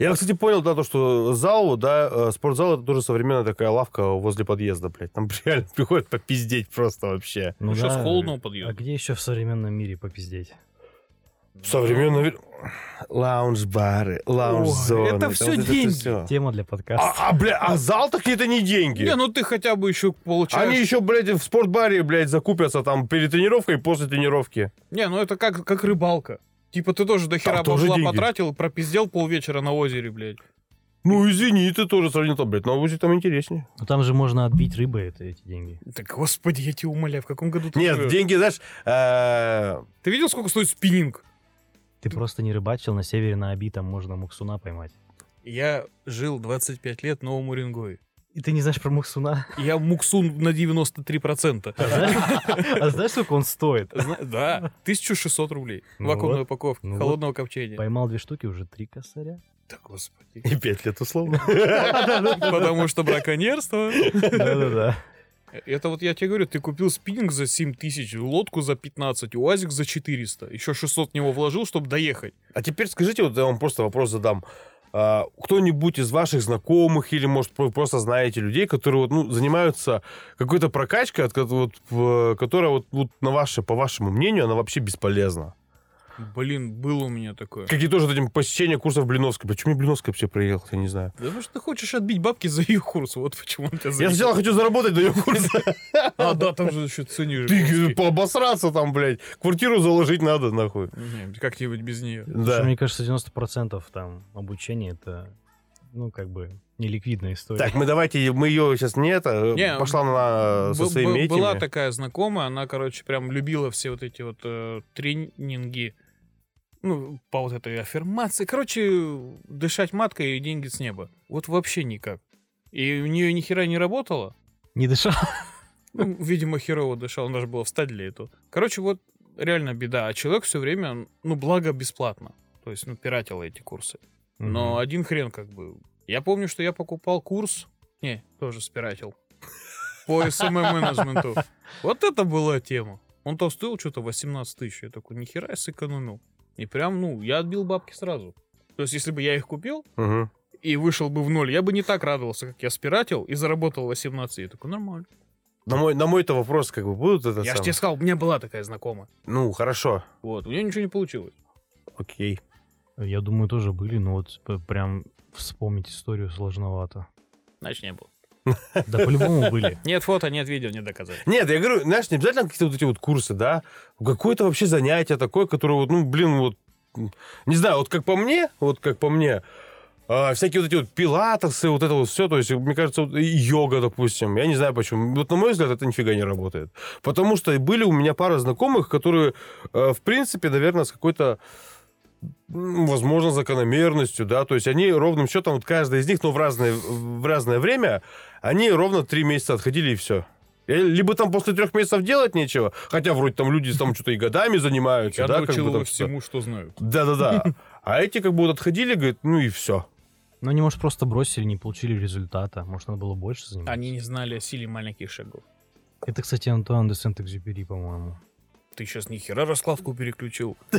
Я, кстати, понял, да, то, что зал, да, э, спортзал это тоже современная такая лавка возле подъезда, блядь. Там реально приходят попиздеть просто вообще. Ну Сейчас да, холодно у А где еще в современном мире попиздеть? Современная ви- лаунж-бары, лаунж-зоны. это всё вот деньги. всё. Тема для подкаста. А, а, бля, а зал так это не деньги. Не, ну ты хотя бы еще получаешь... Они еще, блядь, в спортбаре, блядь, закупятся там перед тренировкой и после тренировки. Не, ну это как, как рыбалка. Типа ты тоже до хера бабла потратил, пропиздел полвечера на озере, блядь. Ну, извини, ты тоже сравнил там, блядь, на УЗИ там интереснее. Ну там же можно отбить рыбой это, эти деньги. Да господи, я тебя умоляю, в каком году ты Нет, живешь? деньги, знаешь, э, Ты видел, сколько стоит спиннинг? Ты просто не рыбачил, на севере на Аби там можно муксуна поймать. Я жил 25 лет Новым Уренгой. И ты не знаешь про муксуна? Я муксун на 93%. А знаешь, сколько он стоит? Да, 1600 рублей. Ну Вакуумной вот. упаковки, Ну холодного копчения. Поймал две штуки, уже три косаря. Да господи. и пять лет условно. Потому что браконьерство. Да-да-да. Это вот я тебе говорю, ты купил спиннинг за 7 тысяч, лодку за 15, УАЗик за 400. Еще 600 в него вложил, чтобы доехать. А теперь скажите, вот я вам просто вопрос задам. А, кто-нибудь из ваших знакомых или, может, вы просто знаете людей, которые вот, ну, занимаются какой-то прокачкой, от, вот, которая, вот, вот на ваше, по вашему мнению, она вообще бесполезна? Блин, было у меня такое. Какие тоже вот этим посещение курсов Блиновской. Почему мне Блиновская вообще приехал, я не знаю. Да потому что ты хочешь отбить бабки за ее курс, вот почему он тебя Я заебал. сначала хочу заработать на ее курс. А, да, там же еще ценишь. Ты пообосраться там, блядь. Квартиру заложить надо, нахуй. Как-нибудь без нее. Да. мне кажется, 90% там обучения это, ну, как бы, неликвидная история. Так, мы давайте, мы ее сейчас не это, Не, пошла на, со своими этими. Была такая знакомая, она, короче, прям любила все вот эти вот э, тренинги, ну, по вот этой аффирмации. Короче, дышать маткой и деньги с неба. Вот вообще никак. И у нее ни хера не работало. Не дышал? Ну, видимо, херово дышал, надо же было встать для этого. Короче, вот реально беда. А человек все время, ну, благо бесплатно. То есть, ну, пиратил эти курсы. Но один хрен как бы. Я помню, что я покупал курс. Не, тоже спиратил. По SMM-менеджменту. Вот это была тема. Он то стоил что-то 18 тысяч. Я такой, нихера я сэкономил. И прям, ну, я отбил бабки сразу. То есть, если бы я их купил Мгм. и вышел бы в ноль, я бы не так радовался, как я спиратил и заработал 18. Я такой, нормально. На мой, на мой-то вопрос, как бы, будут это я же самое? тебе сказал, у меня была такая знакомая. Ну, хорошо. Вот, у нее ничего не получилось. Окей. Я думаю, тоже были, но вот прям вспомнить историю сложновато. Значит, не было. Да по-любому были. Нет фото, нет видео, нет доказательств. Нет, я говорю, знаешь, не обязательно какие-то вот эти вот курсы, да? Какое-то вообще занятие такое, которое вот, ну, блин, вот, не знаю, вот как по мне, вот как по мне, а, всякие вот эти вот пилатесы, вот это вот все, то есть, мне кажется, вот йога, допустим, я не знаю почему, вот на мой взгляд, это нифига не работает. Потому что были у меня пара знакомых, которые, э, в принципе, наверное, с какой-то возможно, закономерностью, да, то есть они ровным счетом, вот каждая из них, но в разное, в разное время, они ровно три месяца отходили и все. Либо там после трех месяцев делать нечего, хотя вроде там люди там что-то и годами занимаются, Я да, как бы там всему, что знают. Да-да-да. А эти как бы вот отходили, говорят, ну и все. Ну, они, может, просто бросили, не получили результата. Может, надо было больше заниматься. Они не знали о силе маленьких шагов. Это, кстати, Антуан де Сент-Экзюпери, по-моему. Ты сейчас ни хера раскладку переключил.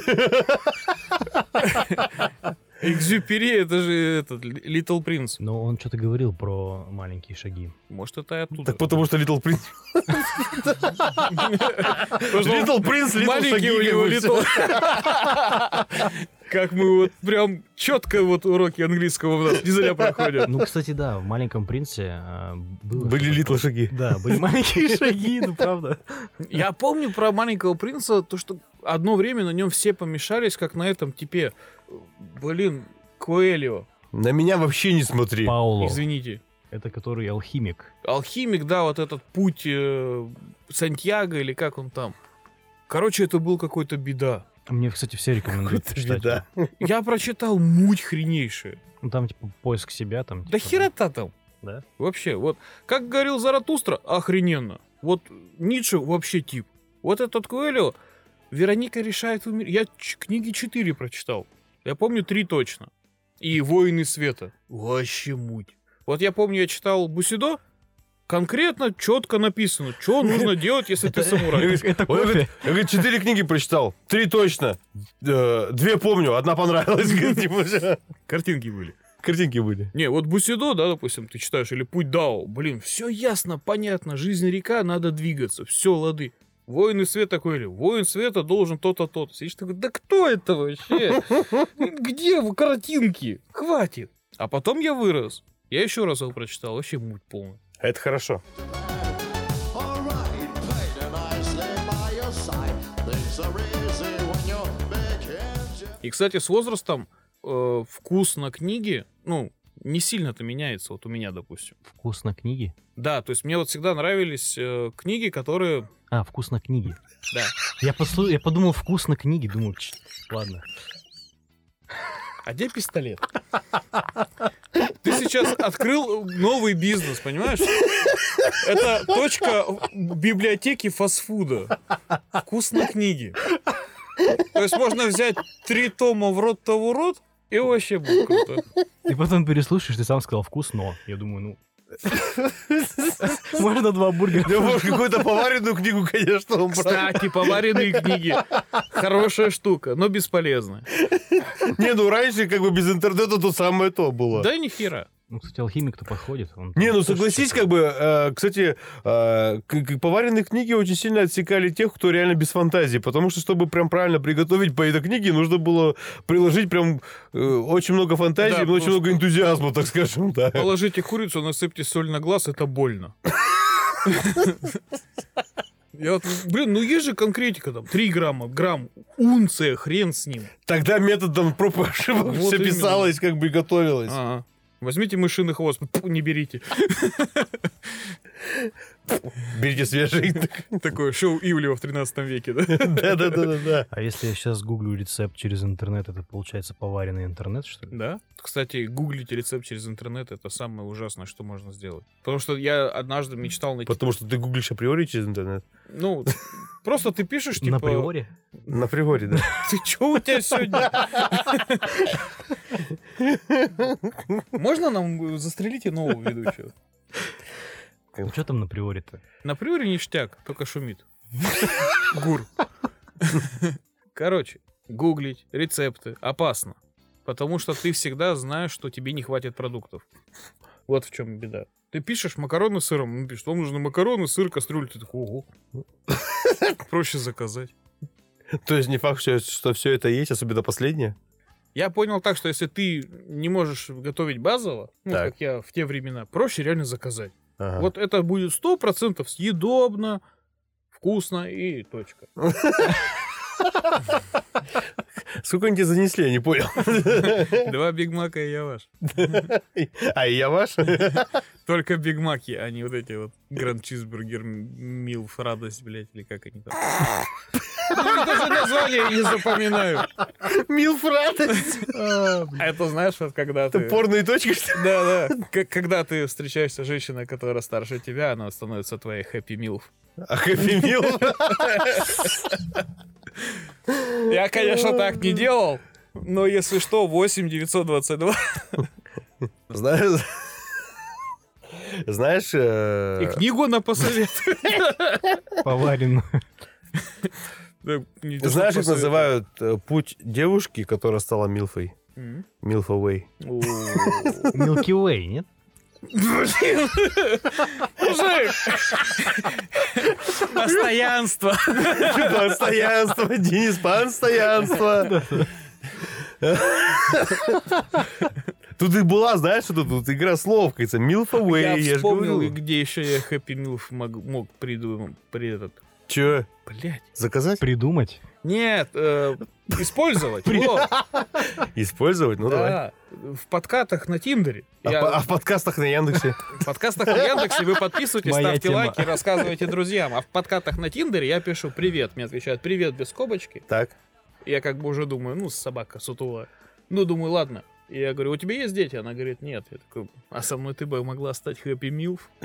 Экзюпери, это же этот Little Prince. Но он что-то говорил про маленькие шаги. Может, это и оттуда. Так потому что Little Prince... Little Prince, Little Маленький шаги, как мы вот прям четко вот уроки английского у нас не зря проходят. Ну, кстати, да, в «Маленьком принце» а, было Были Little шаги. Да, были маленькие шаги, ну правда. Я помню про маленького принца, то, что одно время на нем все помешались, как на этом типе, блин, Коэлио. На меня вообще не смотри. Пауло. Извините. Это который алхимик. Алхимик, да, вот этот путь э, Сантьяго или как он там. Короче, это был какой-то беда. Мне, кстати, все рекомендуют почитать. беда. Я прочитал муть хренейшая. Ну, там, типа, поиск себя там. Да типа, херота там. Да? Вообще, вот, как говорил Заратустра, охрененно. Вот Ницше вообще тип. Вот этот Коэлио, Вероника решает умереть. Я ч- книги 4 прочитал. Я помню три точно. И Воины Света. Вообще муть. Вот я помню, я читал Бусидо, конкретно, четко написано, что нужно делать, если ты самурай. Это кофе. я, говорит, четыре книги прочитал. Три точно. Э, Две помню, одна понравилась. Говорит, типа. Картинки были. Картинки были. Не, вот Бусидо, да, допустим, ты читаешь, или Путь Дао, блин, все ясно, понятно, жизнь река, надо двигаться, все, лады. Воин света такой, или воин света должен то-то, то-то. Сидишь такой, да кто это вообще? Где вы картинки? Хватит. А потом я вырос. Я еще раз его прочитал, вообще муть полная. Это хорошо. И, кстати, с возрастом э, вкус на книги, ну, не сильно-то меняется, вот у меня, допустим. Вкус на книги. Да, то есть мне вот всегда нравились э, книги, которые... А, вкус на книги. Да. Я, послу... я подумал, вкус на книги. Думаю, «Ч, ладно. А где пистолет? Ты сейчас открыл новый бизнес, понимаешь? Это точка библиотеки фастфуда. Вкусно книги. То есть можно взять три тома в рот того в рот, и вообще будет круто. И потом переслушаешь, ты сам сказал вкус, но. Я думаю, ну... Можно два бургера. Да, может, какую-то поваренную книгу, конечно, он брал. Кстати, поваренные книги. Хорошая штука, но бесполезная. Не, ну раньше как бы без интернета то самое то было. Да ни хера. Ну, кстати, алхимик-то подходит. он Не, ну согласись, как бы, э, кстати, э, к- поваренные книги очень сильно отсекали тех, кто реально без фантазии, потому что, чтобы прям правильно приготовить по этой книге, нужно было приложить прям э, очень много фантазии, Да, очень много энтузиазма, так скажем, да. Положите курицу, насыпьте соль на глаз, это больно. Я блин, ну есть же конкретика там, 3 грамма, грамм, унция, хрен с ним. Тогда методом проб и ошибок Вот все именно. писалось, как бы и готовилось. Ага. Возьмите мышиный хвост, не берите. Берите свежий. Такое шоу Ивлева в 13 веке, да? Да-да-да-да. А если я сейчас гуглю рецепт через интернет, это получается поваренный интернет, что ли? Да. Кстати, гуглить рецепт через интернет это самое ужасное, что можно сделать. Потому что я однажды мечтал найти... Потому что ты гуглишь априори через интернет. Ну, просто ты пишешь, типа... На приоре? На приоре, да. Ты чё у тебя сегодня? Можно нам застрелить и нового ведущего? Ну, что там на приоре-то? На приоре ништяк, только шумит. Гур. Короче, гуглить рецепты опасно. Потому что ты всегда знаешь, что тебе не хватит продуктов. Вот в чем беда. Ты пишешь макароны с сыром, он пишет, вам нужны макароны, сыр, кастрюлю. Ты такой, ого. Проще заказать. То есть не факт, что, что все это есть, особенно последнее. Я понял так, что если ты не можешь готовить базово, ну, Так. как я в те времена, проще реально заказать. Ага. Вот это будет сто процентов съедобно, вкусно и точка. Сколько они тебе занесли, я не понял. Два Биг Мака и я ваш. А и я ваш? Только Биг Маки, а не вот эти вот Гранд Чизбургер, Милф, Радость, блядь, или как они там. Я даже название не запоминаю. Милф радость. А это знаешь, вот когда Это ты... порно и точка, что ли? Да, да. Когда ты встречаешься с женщиной, которая старше тебя, она становится твоей happy milf. А хэппи мил? Я, конечно, так не делал, но если что, 8 922. Знаешь... Знаешь... э, И книгу она посоветует. Что Знаешь, как называют э, путь девушки, которая стала Милфой? Милфа Уэй. Milky Way, нет? Мужик! Постоянство. Постоянство, Денис, постоянство. Тут и была, знаешь, что тут, тут игра слов, кажется, Милфа Уэй, Я вспомнил, где еще я Хэппи Милф мог, мог придумать. При этот. Чё, Блять. заказать? Придумать. Нет, э, использовать. Использовать? Ну давай. да. В подкатах на Тиндере. А, а в подкастах на Яндексе? В подкастах на Яндексе вы подписываетесь, Моя ставьте лайки, рассказывайте друзьям. А в подкатах на Тиндере я пишу «Привет». Мне отвечают «Привет» без скобочки. Так. Я как бы уже думаю, ну, собака сутулая. Ну, думаю, ладно. И я говорю, у тебя есть дети? Она говорит, нет. Я такой, а со мной ты бы могла стать хэппи милф?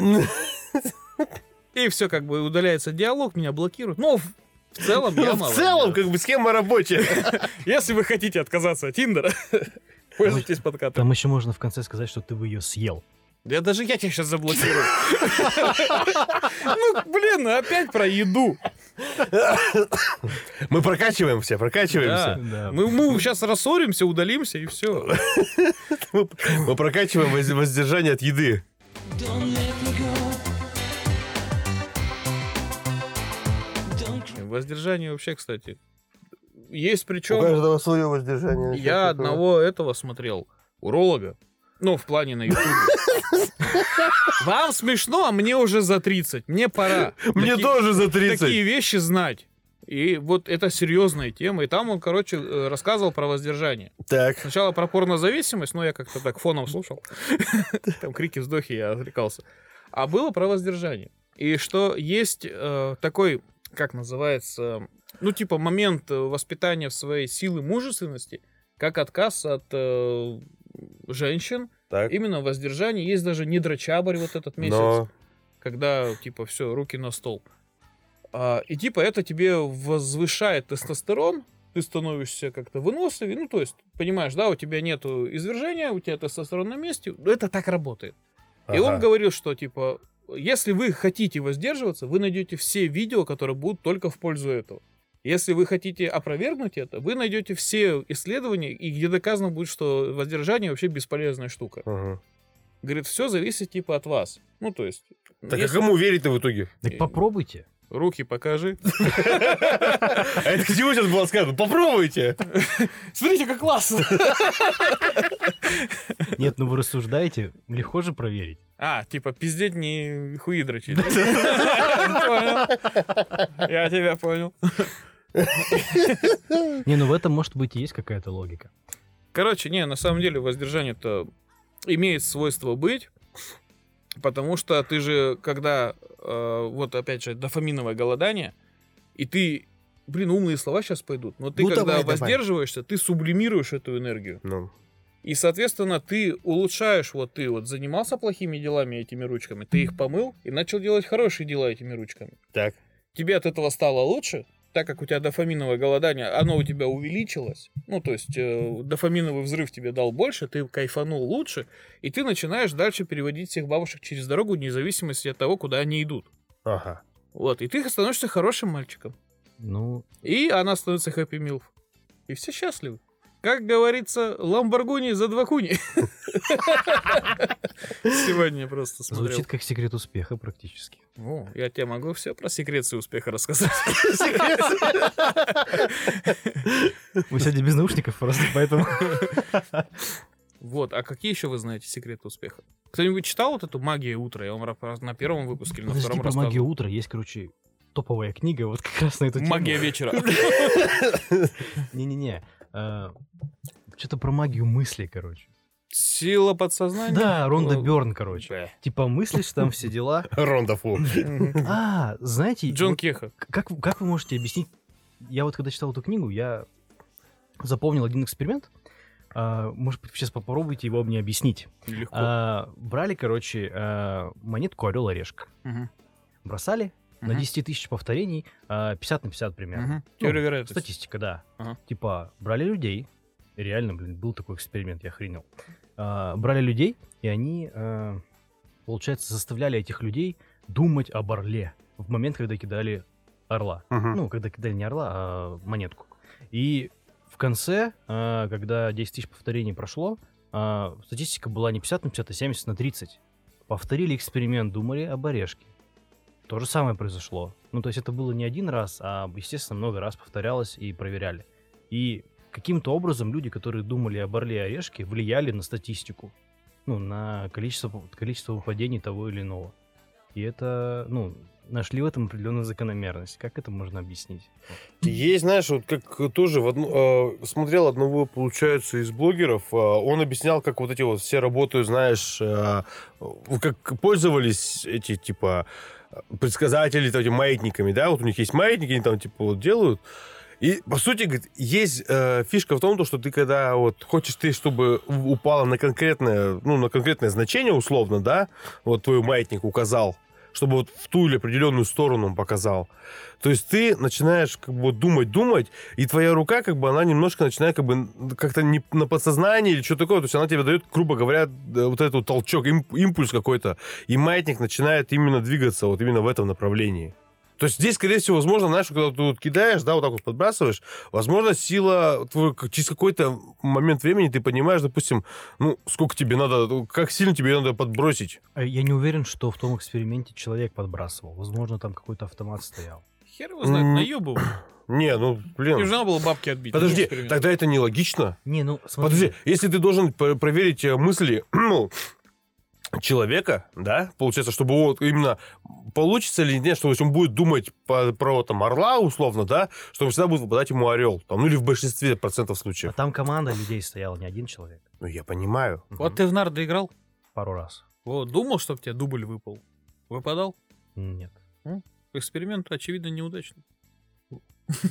И все, как бы удаляется диалог, меня блокируют. Но в, целом я Ну, в целом, как бы схема рабочая. Если вы хотите отказаться от Тиндера, пользуйтесь подкатом. Там еще можно в конце сказать, что ты бы ее съел. Я даже я тебя сейчас заблокирую. Ну, блин, опять про еду. Мы прокачиваемся, прокачиваемся. Да. Мы, мы сейчас рассоримся, удалимся и все. Мы, прокачиваем воз- воздержание от еды. Воздержание вообще, кстати, есть У причем... каждого свое воздержание. Я одного этого смотрел, уролога. Ну, в плане на ютубе. Вам смешно, а мне уже за 30. Мне пора. Мне Таки- тоже за 30. Такие вещи знать. И вот это серьезная тема. И там он, короче, э, рассказывал про воздержание. Так. Сначала про порнозависимость, но я как-то так фоном слушал. Там крики, вздохи, я отвлекался. А было про воздержание. И что есть э, такой, как называется, ну, типа момент э, воспитания своей силы мужественности, как отказ от э, женщин, Так. именно воздержание. Есть даже не дрочабарь вот этот месяц, Но когда, типа, все, руки на стол. А, и, типа, это тебе возвышает тестостерон, ты становишься как-то выносливее, ну, то есть, понимаешь, да, у тебя нету извержения, у тебя тестостерон на месте, это так работает. И он Ага. говорил, что, типа, если вы хотите воздерживаться, вы найдете все видео, которые будут только в пользу этого. Если вы хотите опровергнуть это, вы найдете все исследования, и где доказано будет, что воздержание вообще бесполезная штука. Ага. Говорит, все зависит типа от вас. Ну, то есть... Так а если- кому верить-то в итоге? Так попробуйте. Руки покажи. А это к чему сейчас было сказано? Попробуйте. Смотрите, как классно! Нет, ну вы рассуждаете, легко же проверить. А, типа, пиздеть не хуи дрочить. Понял. Я тебя понял. Не, ну в этом, может быть, и есть какая-то логика. Короче, не, на самом деле воздержание-то имеет свойство быть, потому что ты же, когда, э, вот опять же, дофаминовое голодание, и ты, блин, умные слова сейчас пойдут, но ты, Ну, когда давай, давай. воздерживаешься, ты сублимируешь эту энергию. Ну, И, соответственно, ты улучшаешь, вот ты вот занимался плохими делами этими ручками, ты их помыл и начал делать хорошие дела этими ручками. так. Тебе от этого стало лучше, так как у тебя дофаминовое голодание, оно у тебя увеличилось, ну, то есть э, дофаминовый взрыв тебе дал больше, ты кайфанул лучше, и ты начинаешь дальше переводить всех бабушек через дорогу, вне зависимости от того, куда они идут. Ага. Вот, и ты становишься хорошим мальчиком. Ну, И она становится хэппи милф. И все счастливы. Как говорится, ламборгуни за два куни. Сегодня просто смотрел. звучит как секрет успеха практически. О, я тебе могу все про секреции успеха рассказать. Мы сегодня без наушников просто, поэтому... Вот, а какие еще вы знаете секреты успеха? Кто-нибудь читал вот эту «Магия утра»? Я вам на первом выпуске или на втором про магию рассказывал. утра есть, короче, топовая книга, вот как раз на эту тему. «Магия вечера». Не-не-не. Что-то про магию мысли, короче. Сила подсознания? Да, Ронда О, Берн, короче. Типа мыслишь там все дела. Ронда фу. А, знаете, Джон вот Кеха. как, как вы можете объяснить? Я вот когда читал эту книгу, я запомнил один эксперимент. А, может быть, сейчас попробуйте его мне объяснить. Легко. А, брали, короче, а, монетку Орел Орешка. Бросали на Мгм. 10 тысяч повторений а, 50 на 50 примерно. Мгм. Теория вероятности. Статистика, да. Ага. Типа, брали людей. Реально, блин, был такой эксперимент, я охренел. а, брали людей, и они, а, получается, заставляли этих людей думать об орле в момент, когда кидали орла. Мгм. Ну, когда кидали не орла, а монетку. И в конце, а, когда 10 тысяч повторений прошло, а, статистика была не 50 на 50, а 70 на 30. Повторили эксперимент, думали об орешке. То же самое произошло. Ну, то есть это было не один раз, а, естественно, много раз повторялось и проверяли. И каким-то образом люди, которые думали об орле и орешке, влияли на статистику. Ну, на количество, количество выпадений того или иного. И это, ну, нашли в этом определенную закономерность. Как это можно объяснить? Есть, знаешь, вот как тоже в одну- э, смотрел одного, получается, из блогеров, э, он объяснял, как вот эти вот все работают, знаешь, э, как пользовались эти, типа, предсказатели, там, эти маятниками, да, вот у них есть маятники, они там, типа, вот делают, и, по сути, говорит, есть э, фишка в том, то, что ты, когда вот хочешь ты, чтобы упало на конкретное, ну, на конкретное значение, условно, да, вот твой маятник указал, чтобы вот в ту или определенную сторону он показал. То есть ты начинаешь как бы думать, думать, и твоя рука как бы она немножко начинает как бы как-то не на подсознании или что такое, то есть она тебе дает, грубо говоря, э, вот этот вот толчок, им- импульс какой-то, и маятник начинает именно двигаться вот именно в этом направлении. То есть здесь, скорее всего, возможно, знаешь, когда ты вот кидаешь, да, вот так вот подбрасываешь, возможно, сила, твой- через какой-то момент времени ты понимаешь, допустим, ну, сколько тебе надо, как сильно тебе надо подбросить. А Я не уверен, что в том эксперименте человек подбрасывал. Возможно, там какой-то автомат стоял. Хер его знает, наебывал. Не, ну, блин. Не нужно было бабки отбить. Подожди, тогда это нелогично. Не, ну, смотри. Подожди, если ты должен проверить э, мысли ну, человека, да, получается, чтобы вот именно получится ли нет, что если он будет думать по- про там орла условно, да, что всегда будет выпадать ему орел, там, ну или в большинстве процентов А случаев. там команда людей стояла, не один человек. Ну я понимаю. Вот ты в нарды играл? Пару раз. Вот, думал, что у тебя дубль выпал? Выпадал? Нет. Эксперимент, очевидно, неудачный.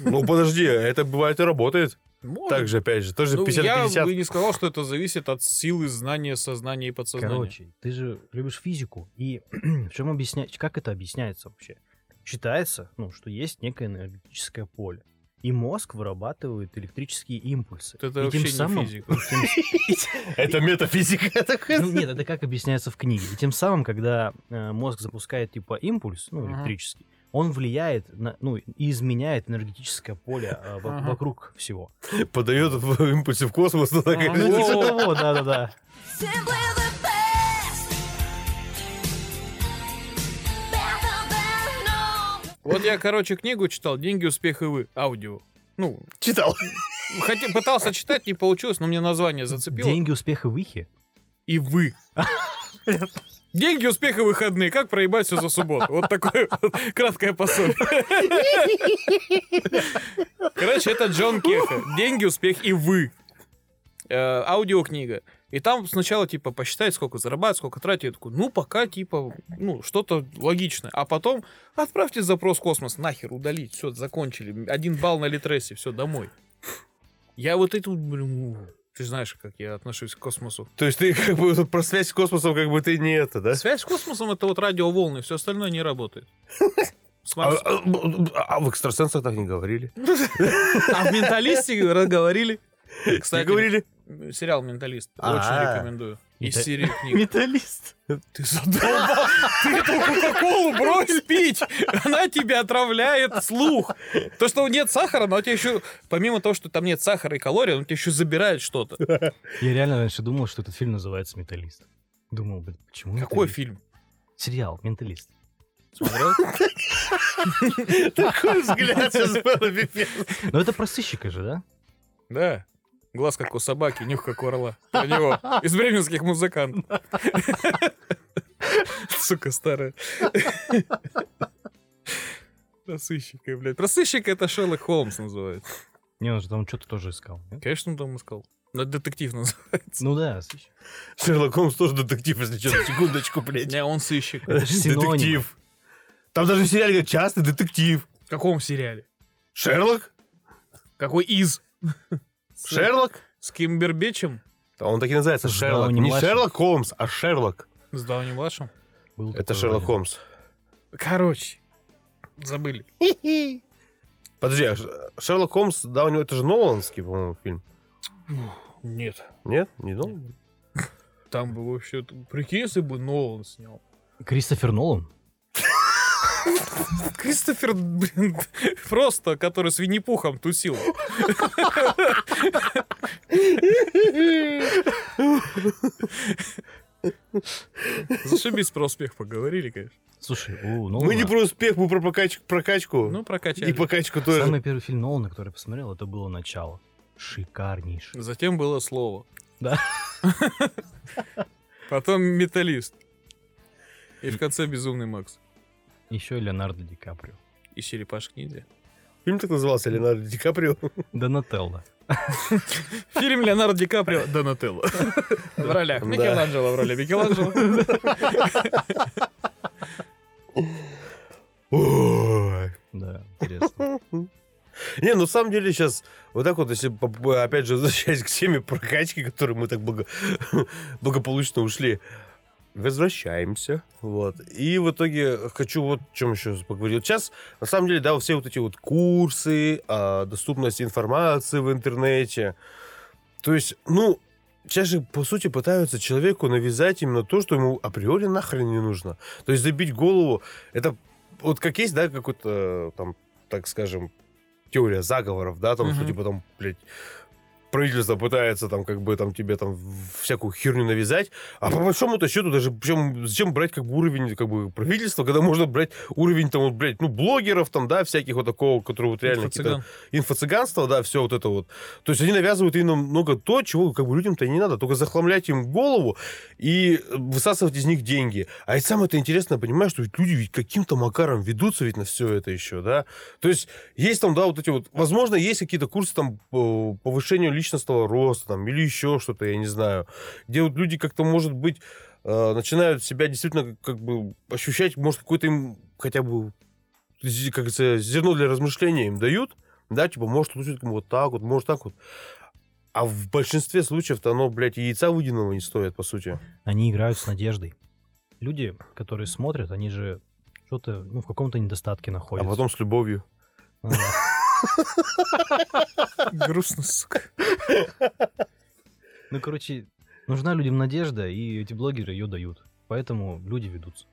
Ну подожди, это бывает и работает. Может. Так же, опять же, тоже Ну, 50 я 50. бы не сказал, что это зависит от силы, знания, сознания и подсознания. Короче, ты же любишь физику. И в чем объяснять, как это объясняется вообще? Считается, ну, что есть некое энергетическое поле. И мозг вырабатывает электрические импульсы. Это и вообще тем не самым, Это метафизика. Ну, нет, это как объясняется в книге. И тем самым, когда э, мозг запускает типа импульс, ну, электрический, он влияет на, ну, и изменяет энергетическое поле э, во- Ага. вокруг всего. Подает в импульсы в космос. ну. Ну, типа того, да-да-да. Вот я, короче, книгу читал «Деньги, успех и вы». Аудио. Ну, Читал. хотя, пытался читать, не получилось, но мне название зацепило. Деньги, успех и выхи. И вы. Деньги, успех и выходные. Как проебать все за субботу? Вот такое краткое пособие. Короче, это Джон Кеха. Деньги, успех и вы. Э, аудиокнига. И там сначала, типа, посчитать, сколько зарабатывать, сколько тратить. Я такой, ну, пока, типа, ну, что-то логичное. А потом отправьте запрос в космос, нахер, удалить. Все, закончили. Один балл на Литресе, все, домой. Я вот это, блин, ты знаешь, как я отношусь к космосу. То есть ты как бы про связь с космосом как бы ты не это, да? Связь с космосом это вот радиоволны, все остальное не работает. А, а- а в экстрасенсах так не говорили. А в менталисте говорили. Кстати, говорили? Сериал Менталист. А. Очень рекомендую. Из Мета- серии книг. Металлист. Ты задолбал. Ты эту Кока-Колу брось пить. Она тебя отравляет слух. То, что нет сахара, но у тебя еще, помимо того, что там нет сахара и калорий, он тебе еще забирает что-то. Я реально раньше думал, что этот фильм называется «Металлист». Думал, блин, почему Какой «Металлист»? фильм? Сериал «Менталист». Смотрел? Такой взгляд сейчас был, пипец. Но это про сыщика же, да? Да. Глаз как у собаки, нюх как у орла. Про него. Из бременских музыкантов. Сука старая. Про сыщика, блядь. Про сыщика это Шерлок Холмс называется. Не, он же там что-то тоже искал. нет? Конечно, он там искал. Но это детектив называется. Ну да, сыщик. Шерлок Холмс тоже детектив, если что, секундочку, блядь. Не, он сыщик. Это же. Детектив. Там даже в сериале говорят, частный детектив. В каком сериале? Шерлок? Какой из? Шерлок? С Кимбербечем? Он так и называется, Шерлок. Не. Шерлок Холмс, а Шерлок. С Дауни младшим? Был Это Шерлок. Холмс. Короче. Забыли. Подожди, а Шерлок Холмс, да, у него это же Ноланский, по-моему, фильм. Нет. Нет? Не Нолан? там бы вообще... Прикинь, если бы Нолан снял. Кристофер Нолан? Кристофер, блин, просто, который с Винни-Пухом тусил. Зашибись про успех поговорили, конечно. Слушай, у Нолана... Мы не про успех, мы про прокач- прокачку. Ну, прокачали. и покачку тоже. Самый первый фильм Нолана, который я посмотрел, это было «Начало». Шикарнейший. Затем было слово. Да. Потом металлист. И в конце безумный Макс. Еще Леонардо Ди Каприо. И черепашек ниндзя. Фильм так назывался, Леонардо Ди Каприо. Донателло. Фильм Леонардо Ди Каприо Донателло. В ролях. Микеланджело в роли Микеланджело. Ой. Да, интересно. Не, ну, на самом деле сейчас, вот так вот, если, опять же, возвращаясь к теме прокачки, которой мы так благо- благополучно ушли, возвращаемся, вот. И в итоге хочу вот о чем еще поговорить. Сейчас, на самом деле, да, все вот эти вот курсы, а, доступность информации в интернете, то есть, ну, сейчас же, по сути, пытаются человеку навязать именно то, что ему априори нахрен не нужно. То есть забить голову, это вот как есть, да, какой-то там, так скажем, теория заговоров, да, там, что Мгм. типа там, блядь, правительство пытается там как бы там тебе там всякую херню навязать, а по большому-то счету даже причем зачем брать как бы уровень как бы правительства, когда можно брать уровень там вот, блядь, ну, блогеров там, да, всяких вот такого, которые вот реально Инфо-цыган. инфо-цыганство, да, все вот это вот. То есть они навязывают именно много то, чего как бы людям-то и не надо. Только захламлять им голову и высасывать из них деньги. А это самое-то интересное, понимаешь, что ведь люди ведь каким-то макаром ведутся ведь на все это еще, да. То есть есть там, да, вот эти вот, возможно, есть какие-то курсы там по повышению личностного роста там или еще что-то, я не знаю, где вот люди как-то, может быть, э, начинают себя действительно как бы ощущать, может, какой-то им хотя бы как говорится, зерно для размышления им дают, да, типа, может, лучше вот так вот, может, так вот. А в большинстве случаев-то оно, блядь, яйца выеденного не стоит, по сути. Они играют с надеждой. Люди, которые смотрят, они же что-то, ну, в каком-то недостатке А находятся. потом с любовью. Ну да. Грустно, сука. Ну, короче, нужна людям надежда, и эти блогеры ее дают. Поэтому люди ведутся.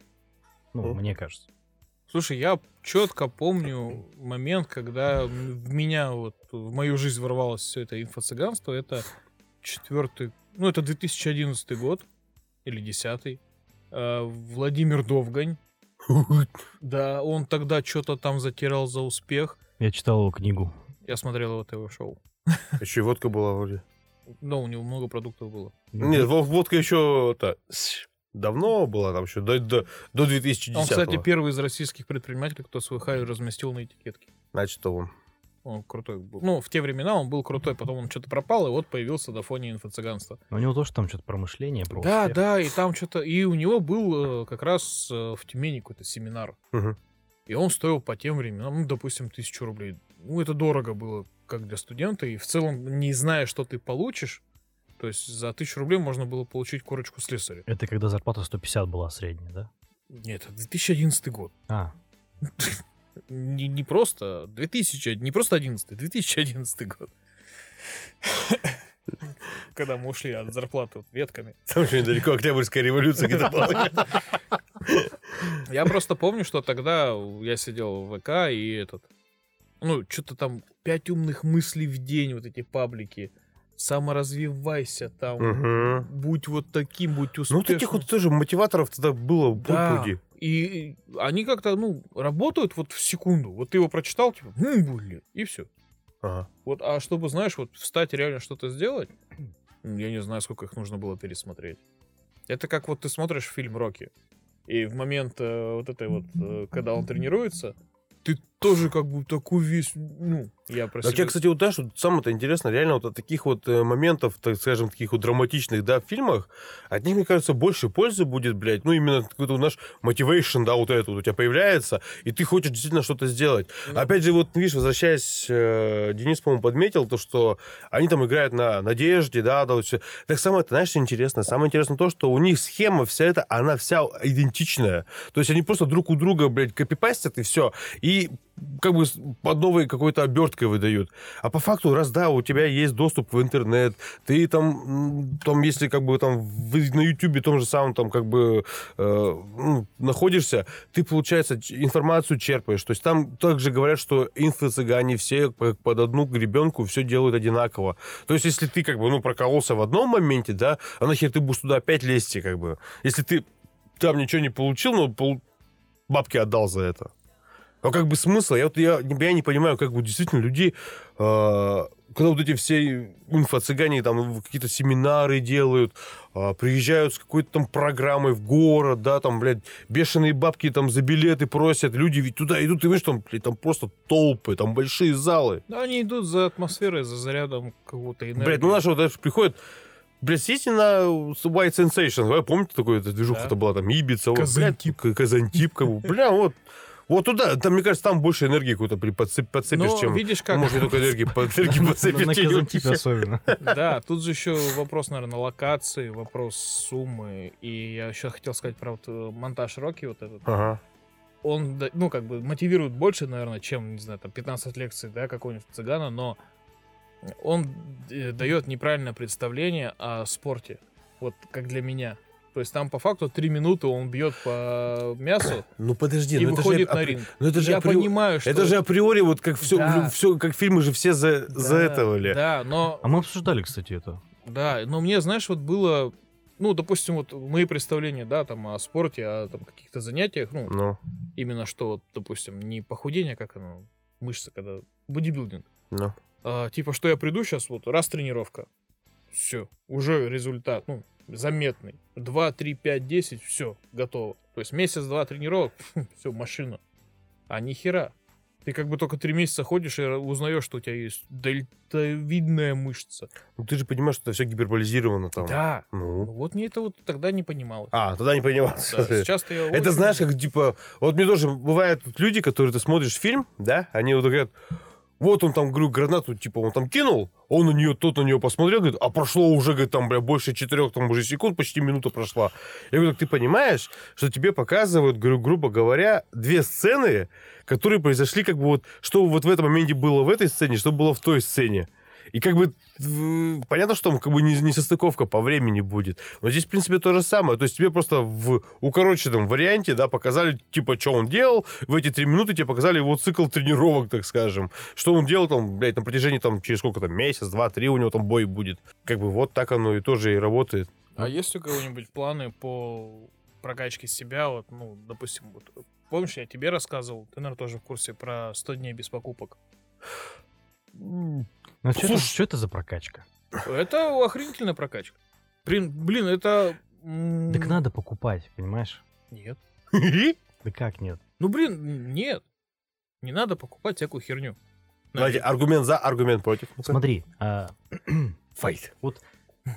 Ну, Мгм. мне кажется. Слушай, я четко помню момент, когда в меня вот в мою жизнь ворвалось все это инфо-цыганство. Это четвертый, ну это 2011 год или десятый. Э, Владимир Довгань. Да, он тогда что-то там затирал за успех. Я читал его книгу. Я смотрел его ТВ-шоу. Еще и водка была вроде. Да, у него много продуктов было. Нет, во- водка еще это, давно была, там еще до, до, до 2010 Он, кстати, первый из российских предпринимателей, кто свой хай разместил на этикетке. Значит, он. Он крутой был. Ну, в те времена он был крутой, потом он что-то пропал, и вот появился на фоне инфо-цыганства. У него тоже там что-то промышление, про Да, успех. да, и там что-то... И у него был э, как раз э, в Тюмени какой-то семинар. Мгм. И он стоил по тем временам, ну, допустим, тысячу рублей. Ну, это дорого было, как для студента. И в целом, не зная, что ты получишь, то есть за тысячу рублей можно было получить корочку слесаря. Это когда зарплата 150 была средняя, да? Нет, это 2011 год. А, Не, не просто 2000, не просто 11, 2011 год. Когда мы ушли от зарплаты вот ветками. Там еще недалеко Октябрьская революция где-то была. Я просто помню, что тогда я сидел в ВК и этот... Ну, что-то там пять умных мыслей в день, вот эти паблики. Саморазвивайся там. Мгм. Будь вот таким, будь успешным. Ну, таких вот тоже мотиваторов тогда было Да. пруди. И они как-то, ну, работают вот в секунду. Вот ты его прочитал, типа, ну, блин, и все. Ага. Вот, а чтобы, знаешь, вот встать и реально что-то сделать, я не знаю, сколько их нужно было пересмотреть. Это как вот ты смотришь фильм Рокки, и в момент э, вот этой вот, э, когда он тренируется, ты тоже как бы такой весь, ну, я про себя- я, кстати, вот знаешь, вот самое-то интересное, реально вот от таких вот э, моментов, так скажем, таких вот драматичных, да, в фильмах, от них, мне кажется, больше пользы будет, блядь, ну, именно какой-то наш мотивейшн, да, вот этот вот у тебя появляется, и ты хочешь действительно что-то сделать. Опять же, вот, видишь, возвращаясь, э, Денис, по-моему, подметил то, что они там играют на надежде, да, да, вот всё. Так самое, знаешь, что интересно? Самое интересное то, что у них схема вся эта, она вся идентичная. То есть они просто друг у друга, блядь, копипастят, и все. И как бы под новой какой-то оберткой выдают. А по факту, раз да, у тебя есть доступ в интернет, ты там, там если как бы там в- на Ютубе том же самом там как бы э, ну, находишься, ты, получается, информацию черпаешь. То есть там также говорят, что инфо-цыгане все под одну гребенку все делают одинаково. То есть если ты как бы, ну, прокололся в одном моменте, да, а нахер ты будешь туда опять лезть, как бы. Если ты там ничего не получил, но пол- бабки отдал за это. А как бы смысл? Я, вот, я, я не понимаю, как бы действительно людей, э, когда вот эти все инфо-цыгане там какие-то семинары делают, э, приезжают с какой-то там программой в город, да, там, блядь, бешеные бабки там за билеты просят, люди ведь туда идут, и видишь, там, блядь, там просто толпы, там большие залы. Да, они идут за атмосферой, за зарядом какого-то энергии. Блядь, ну наши вот даже приходят, Блядь, съездите на White Sensation. Вы помните, такой эта движуха-то Да. была там Ибица? вот, блядь, Казантип. Казантип. как бы. Бля, вот. Вот туда, там, мне кажется, там больше энергии какой-то подцепишь, Но чем... видишь как... Может, только энергии, по- энергии На подцепишь. на Казантипе особенно. Да, тут же еще вопрос, наверное, локации, вопрос суммы. И я еще хотел сказать про вот э, монтаж Рокки вот этот. Ага. Он, ну, как бы мотивирует больше, наверное, чем, не знаю, там, 15 лекций, да, какого-нибудь цыгана, но он э, дает неправильное представление о спорте. Вот как для меня. То есть там по факту 3 минуты он бьет по мясу Ну подожди, и ну это же выходит на ринг. ну это же я апри- понимаю, что... Это же априори вот как все, Да. все, как фильмы же все за, за Да, этого ли. Да, но А мы обсуждали, кстати, это. Да, но мне, знаешь, вот было, ну, допустим, вот мои представления, да, там о спорте, о там каких-то занятиях, ну, Ну, именно что, вот, допустим, не похудение, как оно, мышцы, когда бодибилдинг. ну. А, типа, что я приду сейчас, вот, раз тренировка, все, уже результат, ну, заметный. 2, 3, 5, 10, все, готово. То есть месяц-два тренировок, все, машина. А ни хера. Ты как бы только три месяца ходишь и узнаешь, что у тебя есть дельтовидная мышца. Ну, ты же понимаешь, что это все гиперболизировано там. Да. Ну. Вот мне это вот тогда не понималось. А, тогда не понимал. Да, Сейчас-то я Это знаешь, как типа, вот мне тоже бывают люди, которые ты смотришь фильм, да, они вот говорят, вот он там, говорю, гранату, типа, он там кинул, он на нее, тот на нее посмотрел, говорит, а прошло уже, говорит, там, бля, больше четырех, там, уже секунд, почти минута прошла. Я говорю, так ты понимаешь, что тебе показывают, говорю, грубо говоря, две сцены, которые произошли, как бы вот, что вот в этом моменте было в этой сцене, что было в той сцене. И как бы понятно, что там как бы не, не состыковка по времени будет. Но здесь, в принципе, то же самое. То есть тебе просто в укороченном варианте, да, показали, типа, что он делал. В эти три минуты тебе показали его цикл тренировок, так скажем. Что он делал там, блядь, на протяжении там, через сколько там, месяц, два, три у него там бой будет. Как бы вот так оно и тоже и работает. А есть у кого-нибудь планы по прокачке себя? Вот, ну, допустим, вот, помнишь, я тебе рассказывал, ты, наверное, тоже в курсе про 100 дней без покупок. Ну, а что, это, Слушай. что это за прокачка? Это охренительная прокачка. Блин, блин, это... Так надо покупать, понимаешь? Нет. Да как нет? Ну, блин, нет. Не надо покупать всякую херню. Давайте, аргумент за, аргумент против. Смотри, а, Файт.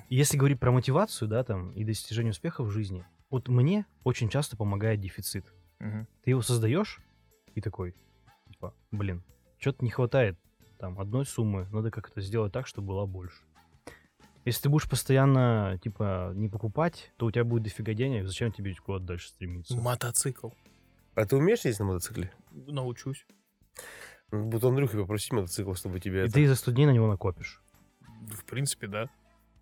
если говорить про мотивацию, да, там, и достижение успеха в жизни, вот мне очень часто помогает дефицит. Ты его создаешь и такой, типа, блин, что-то не хватает там одной суммы, надо как-то сделать так, чтобы была больше. Если ты будешь постоянно, типа, не покупать, то у тебя будет дофига денег, зачем тебе куда-то дальше стремиться? Мотоцикл. А ты умеешь ездить на мотоцикле? Научусь. Ну, Вот Андрюхи попроси мотоцикл, чтобы тебе И это... ты за 100 дней на него накопишь. В принципе, да.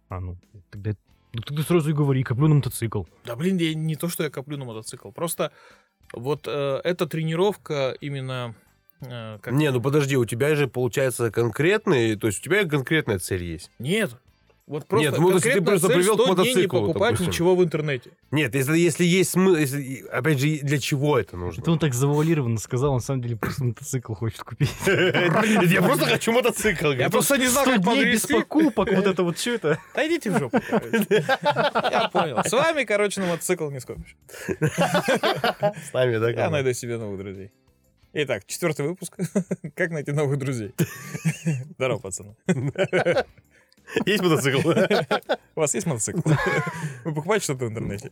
А, ну, тогда, ну, тогда сразу и говори, коплю на мотоцикл. Да, блин, я не то, что я коплю на мотоцикл. Просто вот э, эта тренировка именно... э, как... Не, ну подожди, у тебя же получается конкретный, то есть у тебя конкретная цель есть. Нет. Вот просто Нет, ну, то есть ты конкретно просто цель привел к 100 дней не мотоциклу, покупать допустим. ничего в интернете. Нет, если, если есть смысл, если, опять же, для чего это нужно? Это он так завуалированно сказал, на самом деле просто мотоцикл хочет купить. Я просто хочу мотоцикл. Я просто не знаю, 100 как дней без покупок, вот это вот что это? Да идите в жопу. Я понял. С вами, короче, на мотоцикл не скопишь. С нами, да? Я найду себе новых друзей. Итак, четвертый выпуск. Как найти новых друзей? Здорово, пацаны. Есть мотоцикл? У вас есть мотоцикл? Вы покупаете что-то в интернете?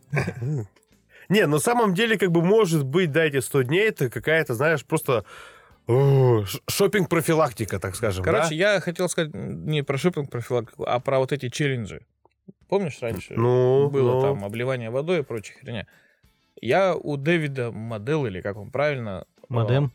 Не, на самом деле, как бы, может быть, да, эти 100 дней, это какая-то, знаешь, просто шопинг профилактика так скажем, Короче, да? я хотел сказать не про шопинг профилактику, а про вот эти челленджи. Помнишь раньше? Ну, Было ну. там обливание водой и прочая херня. Я у Дэвида Модел, или как он правильно... Модем.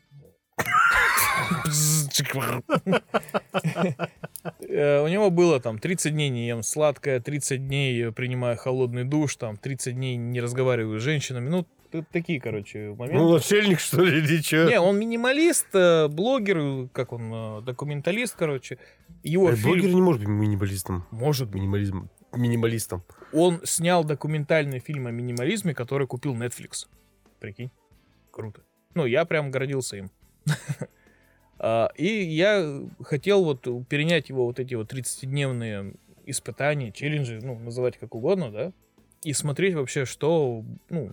Э, У него было там 30 дней не ем сладкое, 30 дней принимаю холодный душ, там 30 дней не разговариваю с женщинами. Ну, такие, короче, моменты. Ну, начальник, что ли, или чё? Не, он минималист, э, блогер, как он, э, документалист, короче. Его Э, фильм... Блогер не может быть минималистом. Может быть. Минимализм. Минималистом. Он снял документальный фильм о минимализме, который купил Netflix. Прикинь. Круто. Ну, я прям гордился им. А, И я хотел вот перенять его вот эти вот 30-дневные испытания, челленджи, ну, называть как угодно, да, и смотреть вообще, что, ну,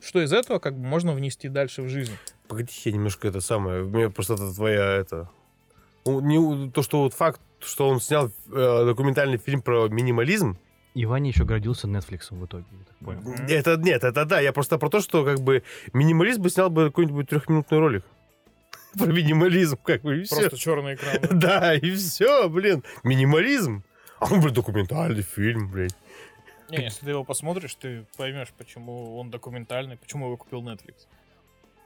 что из этого как бы можно внести дальше в жизнь. Погоди, я немножко это самое. У меня просто это твоя это. Ну, не- то, что вот факт, что он снял э, документальный фильм про минимализм, И Ваня еще гордился Netflix в итоге, я так понял. это нет, это да. Я просто про то, что как бы минималист бы снял бы какой-нибудь трехминутный ролик. Про минимализм, как бы, и все. Просто черный экран. Да, и все, блин. Минимализм. А он, блин, документальный фильм, блин. Не, если ты его посмотришь, ты поймешь, почему он документальный, почему его купил Netflix.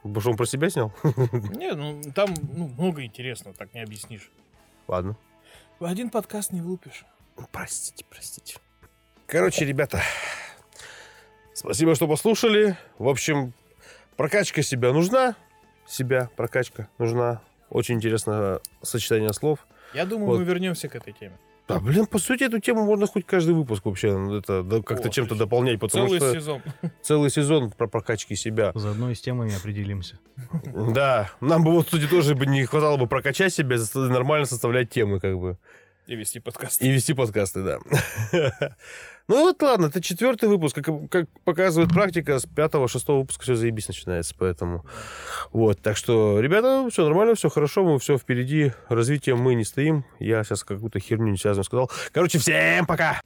Потому что он про себя снял? Не, ну там ну, много интересного, так не объяснишь. Ладно. В один подкаст не влупишь. Простите, простите. Короче, ребята, спасибо, что послушали. В общем, прокачка себя нужна. Себя прокачка нужна. Очень интересное сочетание слов. Я думаю, Вот. мы вернемся к этой теме. Да, блин, по сути, эту тему можно хоть каждый выпуск вообще это, да, как-то О, чем-то дополнять, потому Целый что сезон. целый сезон про прокачки себя. Заодно и с темами определимся. Да, нам бы вот, кстати, тоже бы не хватало бы прокачать себя, нормально составлять темы, как бы. И вести подкаст. И вести подкасты, да. Ну вот ладно, это четвертый выпуск. Как, как показывает практика, с пятого, шестого выпуска все заебись начинается, поэтому... Вот, так что, ребята, все нормально, все хорошо, мы все впереди. Развитием мы не стоим. Я сейчас какую-то херню не связанную сказал. Короче, всем пока!